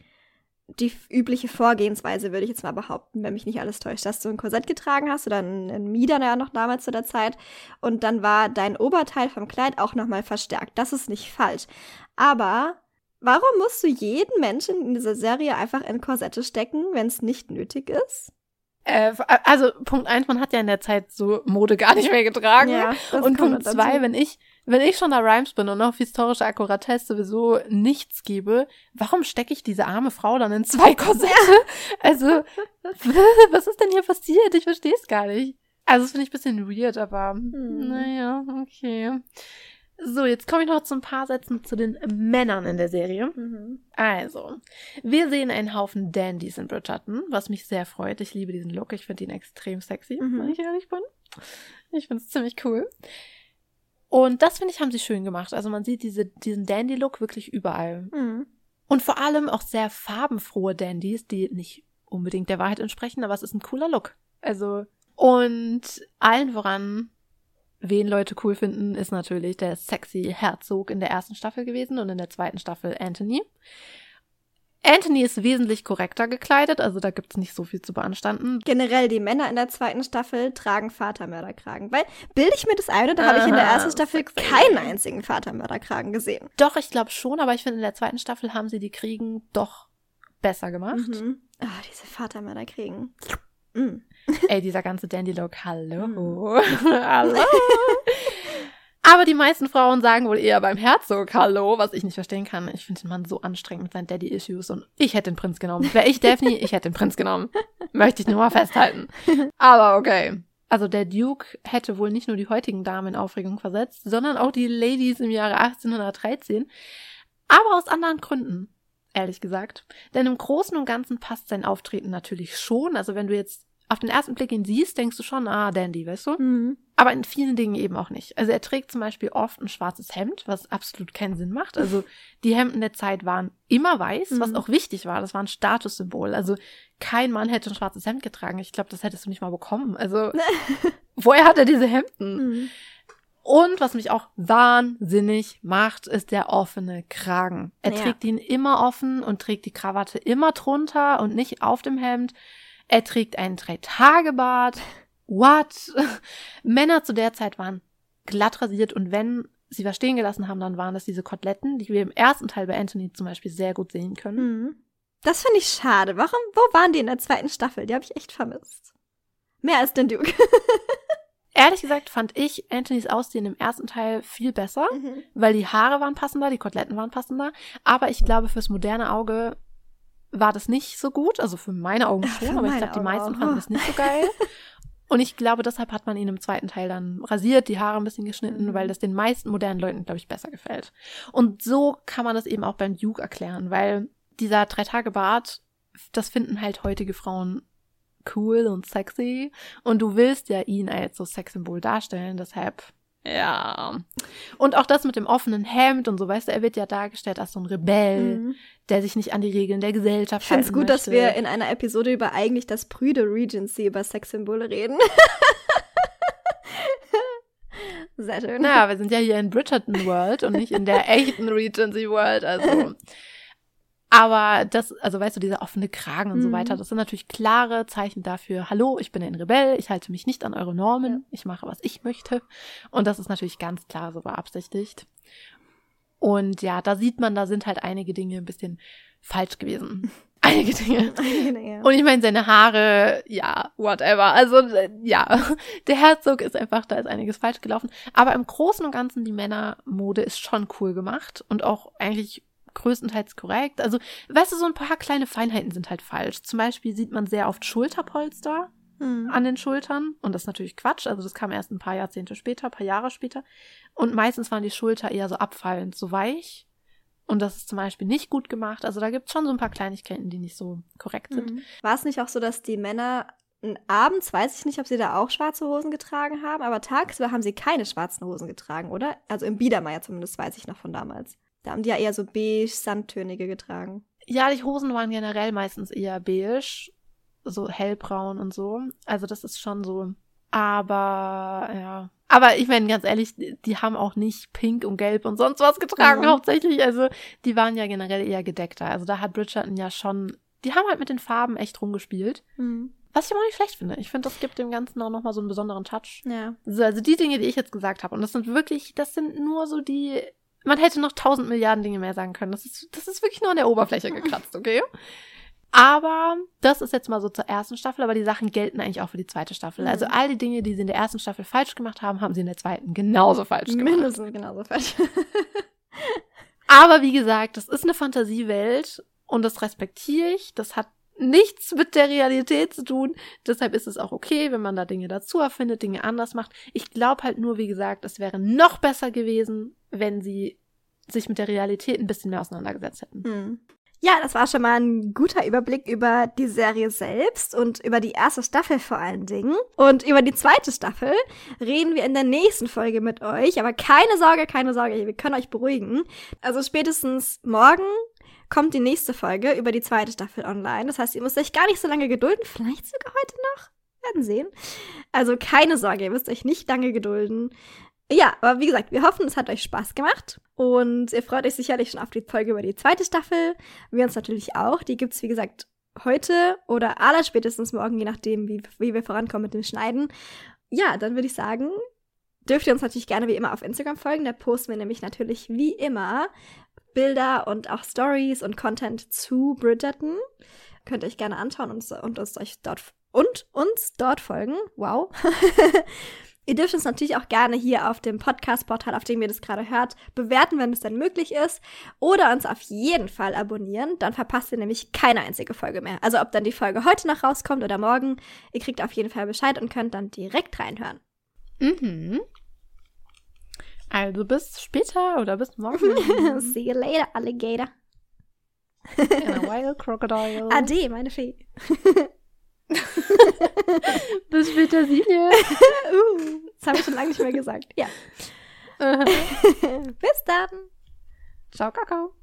[SPEAKER 1] die übliche Vorgehensweise, würde ich jetzt mal behaupten, wenn mich nicht alles täuscht, dass du ein Korsett getragen hast oder ein, ein Mieder ja noch damals zu der Zeit und dann war dein Oberteil vom Kleid auch nochmal verstärkt. Das ist nicht falsch. Aber warum musst du jeden Menschen in dieser Serie einfach in Korsette stecken, wenn es nicht nötig ist?
[SPEAKER 2] Äh, also Punkt eins, man hat ja in der Zeit so Mode gar nicht mehr getragen.
[SPEAKER 1] das
[SPEAKER 2] Und Punkt zwei, wenn ich, wenn ich schon da Rhymes bin und auf historische Akkuratesse sowieso nichts gebe, warum stecke ich diese arme Frau dann in zwei Korsette? Also, was ist denn hier passiert? Ich verstehe es gar nicht. Also, das finde ich ein bisschen weird, aber hm. naja, okay. So, jetzt komme ich noch zu ein paar Sätzen zu den Männern in der Serie. Mhm. Also, wir sehen einen Haufen Dandys in Bridgerton, was mich sehr freut. Ich liebe diesen Look. Ich finde ihn extrem sexy, mhm. wenn ich ehrlich bin. Ich finde es ziemlich cool. Und das, finde ich, haben sie schön gemacht. Also man sieht diese, diesen Dandy-Look wirklich überall. Mhm. Und vor allem auch sehr farbenfrohe Dandys, die nicht unbedingt der Wahrheit entsprechen, aber es ist ein cooler Look. Also, und allen voran wen Leute cool finden, ist natürlich der sexy Herzog in der ersten Staffel gewesen und in der zweiten Staffel Anthony. Anthony ist wesentlich korrekter gekleidet, also da gibt es nicht so viel zu beanstanden.
[SPEAKER 1] Generell, die Männer in der zweiten Staffel tragen Vatermörderkragen. Weil, bilde ich mir das ein, oder habe ich in der ersten Staffel keinen einzigen Vatermörderkragen gesehen?
[SPEAKER 2] Doch, ich glaube schon, aber ich finde, in der zweiten Staffel haben sie die Kriegen doch besser gemacht. Mhm.
[SPEAKER 1] Oh, diese Vatermörderkriegen. Mm.
[SPEAKER 2] Ey, dieser ganze Dandy-Look, hallo. Hallo. Aber die meisten Frauen sagen wohl eher beim Herzog Hallo, was ich nicht verstehen kann. Ich finde den Mann so anstrengend mit seinen Daddy-Issues und ich hätte den Prinz genommen. Wäre ich Daphne, ich hätte den Prinz genommen. Möchte ich nur mal festhalten. Aber okay. Also der Duke hätte wohl nicht nur die heutigen Damen in Aufregung versetzt, sondern auch die Ladies im Jahre 1813. Aber aus anderen Gründen, ehrlich gesagt. Denn im Großen und Ganzen passt sein Auftreten natürlich schon. Also wenn du jetzt auf den ersten Blick ihn siehst, denkst du schon, ah, Dandy, weißt du? Mhm. Aber in vielen Dingen eben auch nicht. Also er trägt zum Beispiel oft ein schwarzes Hemd, was absolut keinen Sinn macht. Also die Hemden der Zeit waren immer weiß, mhm. was auch wichtig war. Das war ein Statussymbol. Also kein Mann hätte ein schwarzes Hemd getragen. Ich glaube, das hättest du nicht mal bekommen. Also woher hat er diese Hemden? Mhm. Und was mich auch wahnsinnig macht, ist der offene Kragen. Er ja. trägt ihn immer offen und trägt die Krawatte immer drunter und nicht auf dem Hemd. Er trägt einen Drei-Tage-Bart. What? Männer zu der Zeit waren glatt rasiert und wenn sie was stehen gelassen haben, dann waren das diese Koteletten, die wir im ersten Teil bei Anthony zum Beispiel sehr gut sehen können.
[SPEAKER 1] Mhm. Das finde ich schade. Warum, wo waren die in der zweiten Staffel? Die habe ich echt vermisst. Mehr als den Duke.
[SPEAKER 2] Ehrlich gesagt fand ich Anthonys Aussehen im ersten Teil viel besser, mhm. weil die Haare waren passender, die Koteletten waren passender. Aber ich glaube, fürs moderne Auge war das nicht so gut. Also für meine Augen schon, ja, aber ich glaube, die meisten fanden das nicht so geil. Und ich glaube, deshalb hat man ihn im zweiten Teil dann rasiert, die Haare ein bisschen geschnitten, mhm. weil das den meisten modernen Leuten, glaube ich, besser gefällt. Und so kann man das eben auch beim Duke erklären, weil dieser Drei-Tage-Bart, das finden halt heutige Frauen cool und sexy. Und du willst ja ihn als so Sexsymbol darstellen, deshalb ja. Und auch das mit dem offenen Hemd und so, weißt du, er wird ja dargestellt als so ein Rebell, mhm. der sich nicht an die Regeln der Gesellschaft
[SPEAKER 1] hält. Ich finde es gut, möchte. dass wir in einer Episode über eigentlich das Prüde Regency über Sexsymbole reden.
[SPEAKER 2] Sehr schön. Naja, wir sind ja hier in Bridgerton World und nicht in der echten Regency World, also. Aber das, also weißt du, dieser offene Kragen und mhm. so weiter, das sind natürlich klare Zeichen dafür, hallo, ich bin ein Rebell, ich halte mich nicht an eure Normen, ja. ich mache, was ich möchte. Und das ist natürlich ganz klar so beabsichtigt. Und ja, da sieht man, da sind halt einige Dinge ein bisschen falsch gewesen. Einige Dinge. Einige Dinge. Und ich meine, seine Haare, ja, whatever. Also, ja, der Herzog ist einfach, da ist einiges falsch gelaufen. Aber im Großen und Ganzen, die Männermode ist schon cool gemacht und auch eigentlich größtenteils korrekt. Also, weißt du, so ein paar kleine Feinheiten sind halt falsch. Zum Beispiel sieht man sehr oft Schulterpolster hm. an den Schultern. Und das ist natürlich Quatsch. Also, das kam erst ein paar Jahrzehnte später, ein paar Jahre später. Und meistens waren die Schulter eher so abfallend, so weich. Und das ist zum Beispiel nicht gut gemacht. Also da gibt es schon so ein paar Kleinigkeiten, die nicht so korrekt sind. Mhm.
[SPEAKER 1] War es nicht auch so, dass die Männer abends, weiß ich nicht, ob sie da auch schwarze Hosen getragen haben, aber tagsüber haben sie keine schwarzen Hosen getragen, oder? Also im Biedermeier zumindest weiß ich noch von damals. Da haben die ja eher so beige, sandtönige getragen.
[SPEAKER 2] Ja, die Hosen waren generell meistens eher beige, so hellbraun und so. Also das ist schon so. Aber ja. Aber ich meine, ganz ehrlich, die haben auch nicht pink und gelb und sonst was getragen, mhm. hauptsächlich. Also die waren ja generell eher gedeckter. Also da hat Bridgerton ja schon. Die haben halt mit den Farben echt rumgespielt. Mhm. Was ich aber auch nicht schlecht finde. Ich finde, das gibt dem Ganzen auch nochmal so einen besonderen Touch.
[SPEAKER 1] Ja.
[SPEAKER 2] So, also die Dinge, die ich jetzt gesagt habe. Und das sind wirklich, das sind nur so die man hätte noch tausend Milliarden Dinge mehr sagen können. Das ist, das ist wirklich nur an der Oberfläche gekratzt, okay? Aber das ist jetzt mal so zur ersten Staffel, aber die Sachen gelten eigentlich auch für die zweite Staffel. Also all die Dinge, die sie in der ersten Staffel falsch gemacht haben, haben sie in der zweiten genauso falsch gemacht.
[SPEAKER 1] Mindestens genauso falsch.
[SPEAKER 2] aber wie gesagt, das ist eine Fantasiewelt und das respektiere ich. Das hat nichts mit der Realität zu tun. Deshalb ist es auch okay, wenn man da Dinge dazu erfindet, Dinge anders macht. Ich glaube halt nur, wie gesagt, es wäre noch besser gewesen, wenn sie sich mit der Realität ein bisschen mehr auseinandergesetzt hätten.
[SPEAKER 1] Hm. Ja, das war schon mal ein guter Überblick über die Serie selbst und über die erste Staffel vor allen Dingen. Und über die zweite Staffel reden wir in der nächsten Folge mit euch. Aber keine Sorge, keine Sorge, wir können euch beruhigen. Also spätestens morgen kommt die nächste Folge über die zweite Staffel online. Das heißt, ihr müsst euch gar nicht so lange gedulden. Vielleicht sogar heute noch. Werden sehen. Also keine Sorge, ihr müsst euch nicht lange gedulden. Ja, aber wie gesagt, wir hoffen, es hat euch Spaß gemacht. Und ihr freut euch sicherlich schon auf die Folge über die zweite Staffel. Wir uns natürlich auch. Die gibt's wie gesagt, heute oder aller spätestens morgen, je nachdem, wie, wie wir vorankommen mit dem Schneiden. Ja, dann würde ich sagen, dürft ihr uns natürlich gerne wie immer auf Instagram folgen. Da posten wir nämlich natürlich wie immer Bilder und auch Stories und Content zu Bridgerton. Könnt ihr euch gerne anschauen und, und uns euch dort und uns dort folgen. Wow. Ihr dürft uns natürlich auch gerne hier auf dem Podcast-Portal, auf dem ihr das gerade hört, bewerten, wenn es denn möglich ist. Oder uns auf jeden Fall abonnieren. Dann verpasst ihr nämlich keine einzige Folge mehr. Also ob dann die Folge heute noch rauskommt oder morgen. Ihr kriegt auf jeden Fall Bescheid und könnt dann direkt reinhören.
[SPEAKER 2] Mhm. Also bis später oder bis morgen.
[SPEAKER 1] See you later, Alligator.
[SPEAKER 2] In a wild crocodile.
[SPEAKER 1] Ade, meine Fee.
[SPEAKER 2] Bis später, Silje.
[SPEAKER 1] uh, das habe ich schon lange nicht mehr gesagt. Ja. Bis dann.
[SPEAKER 2] Ciao, Kakao.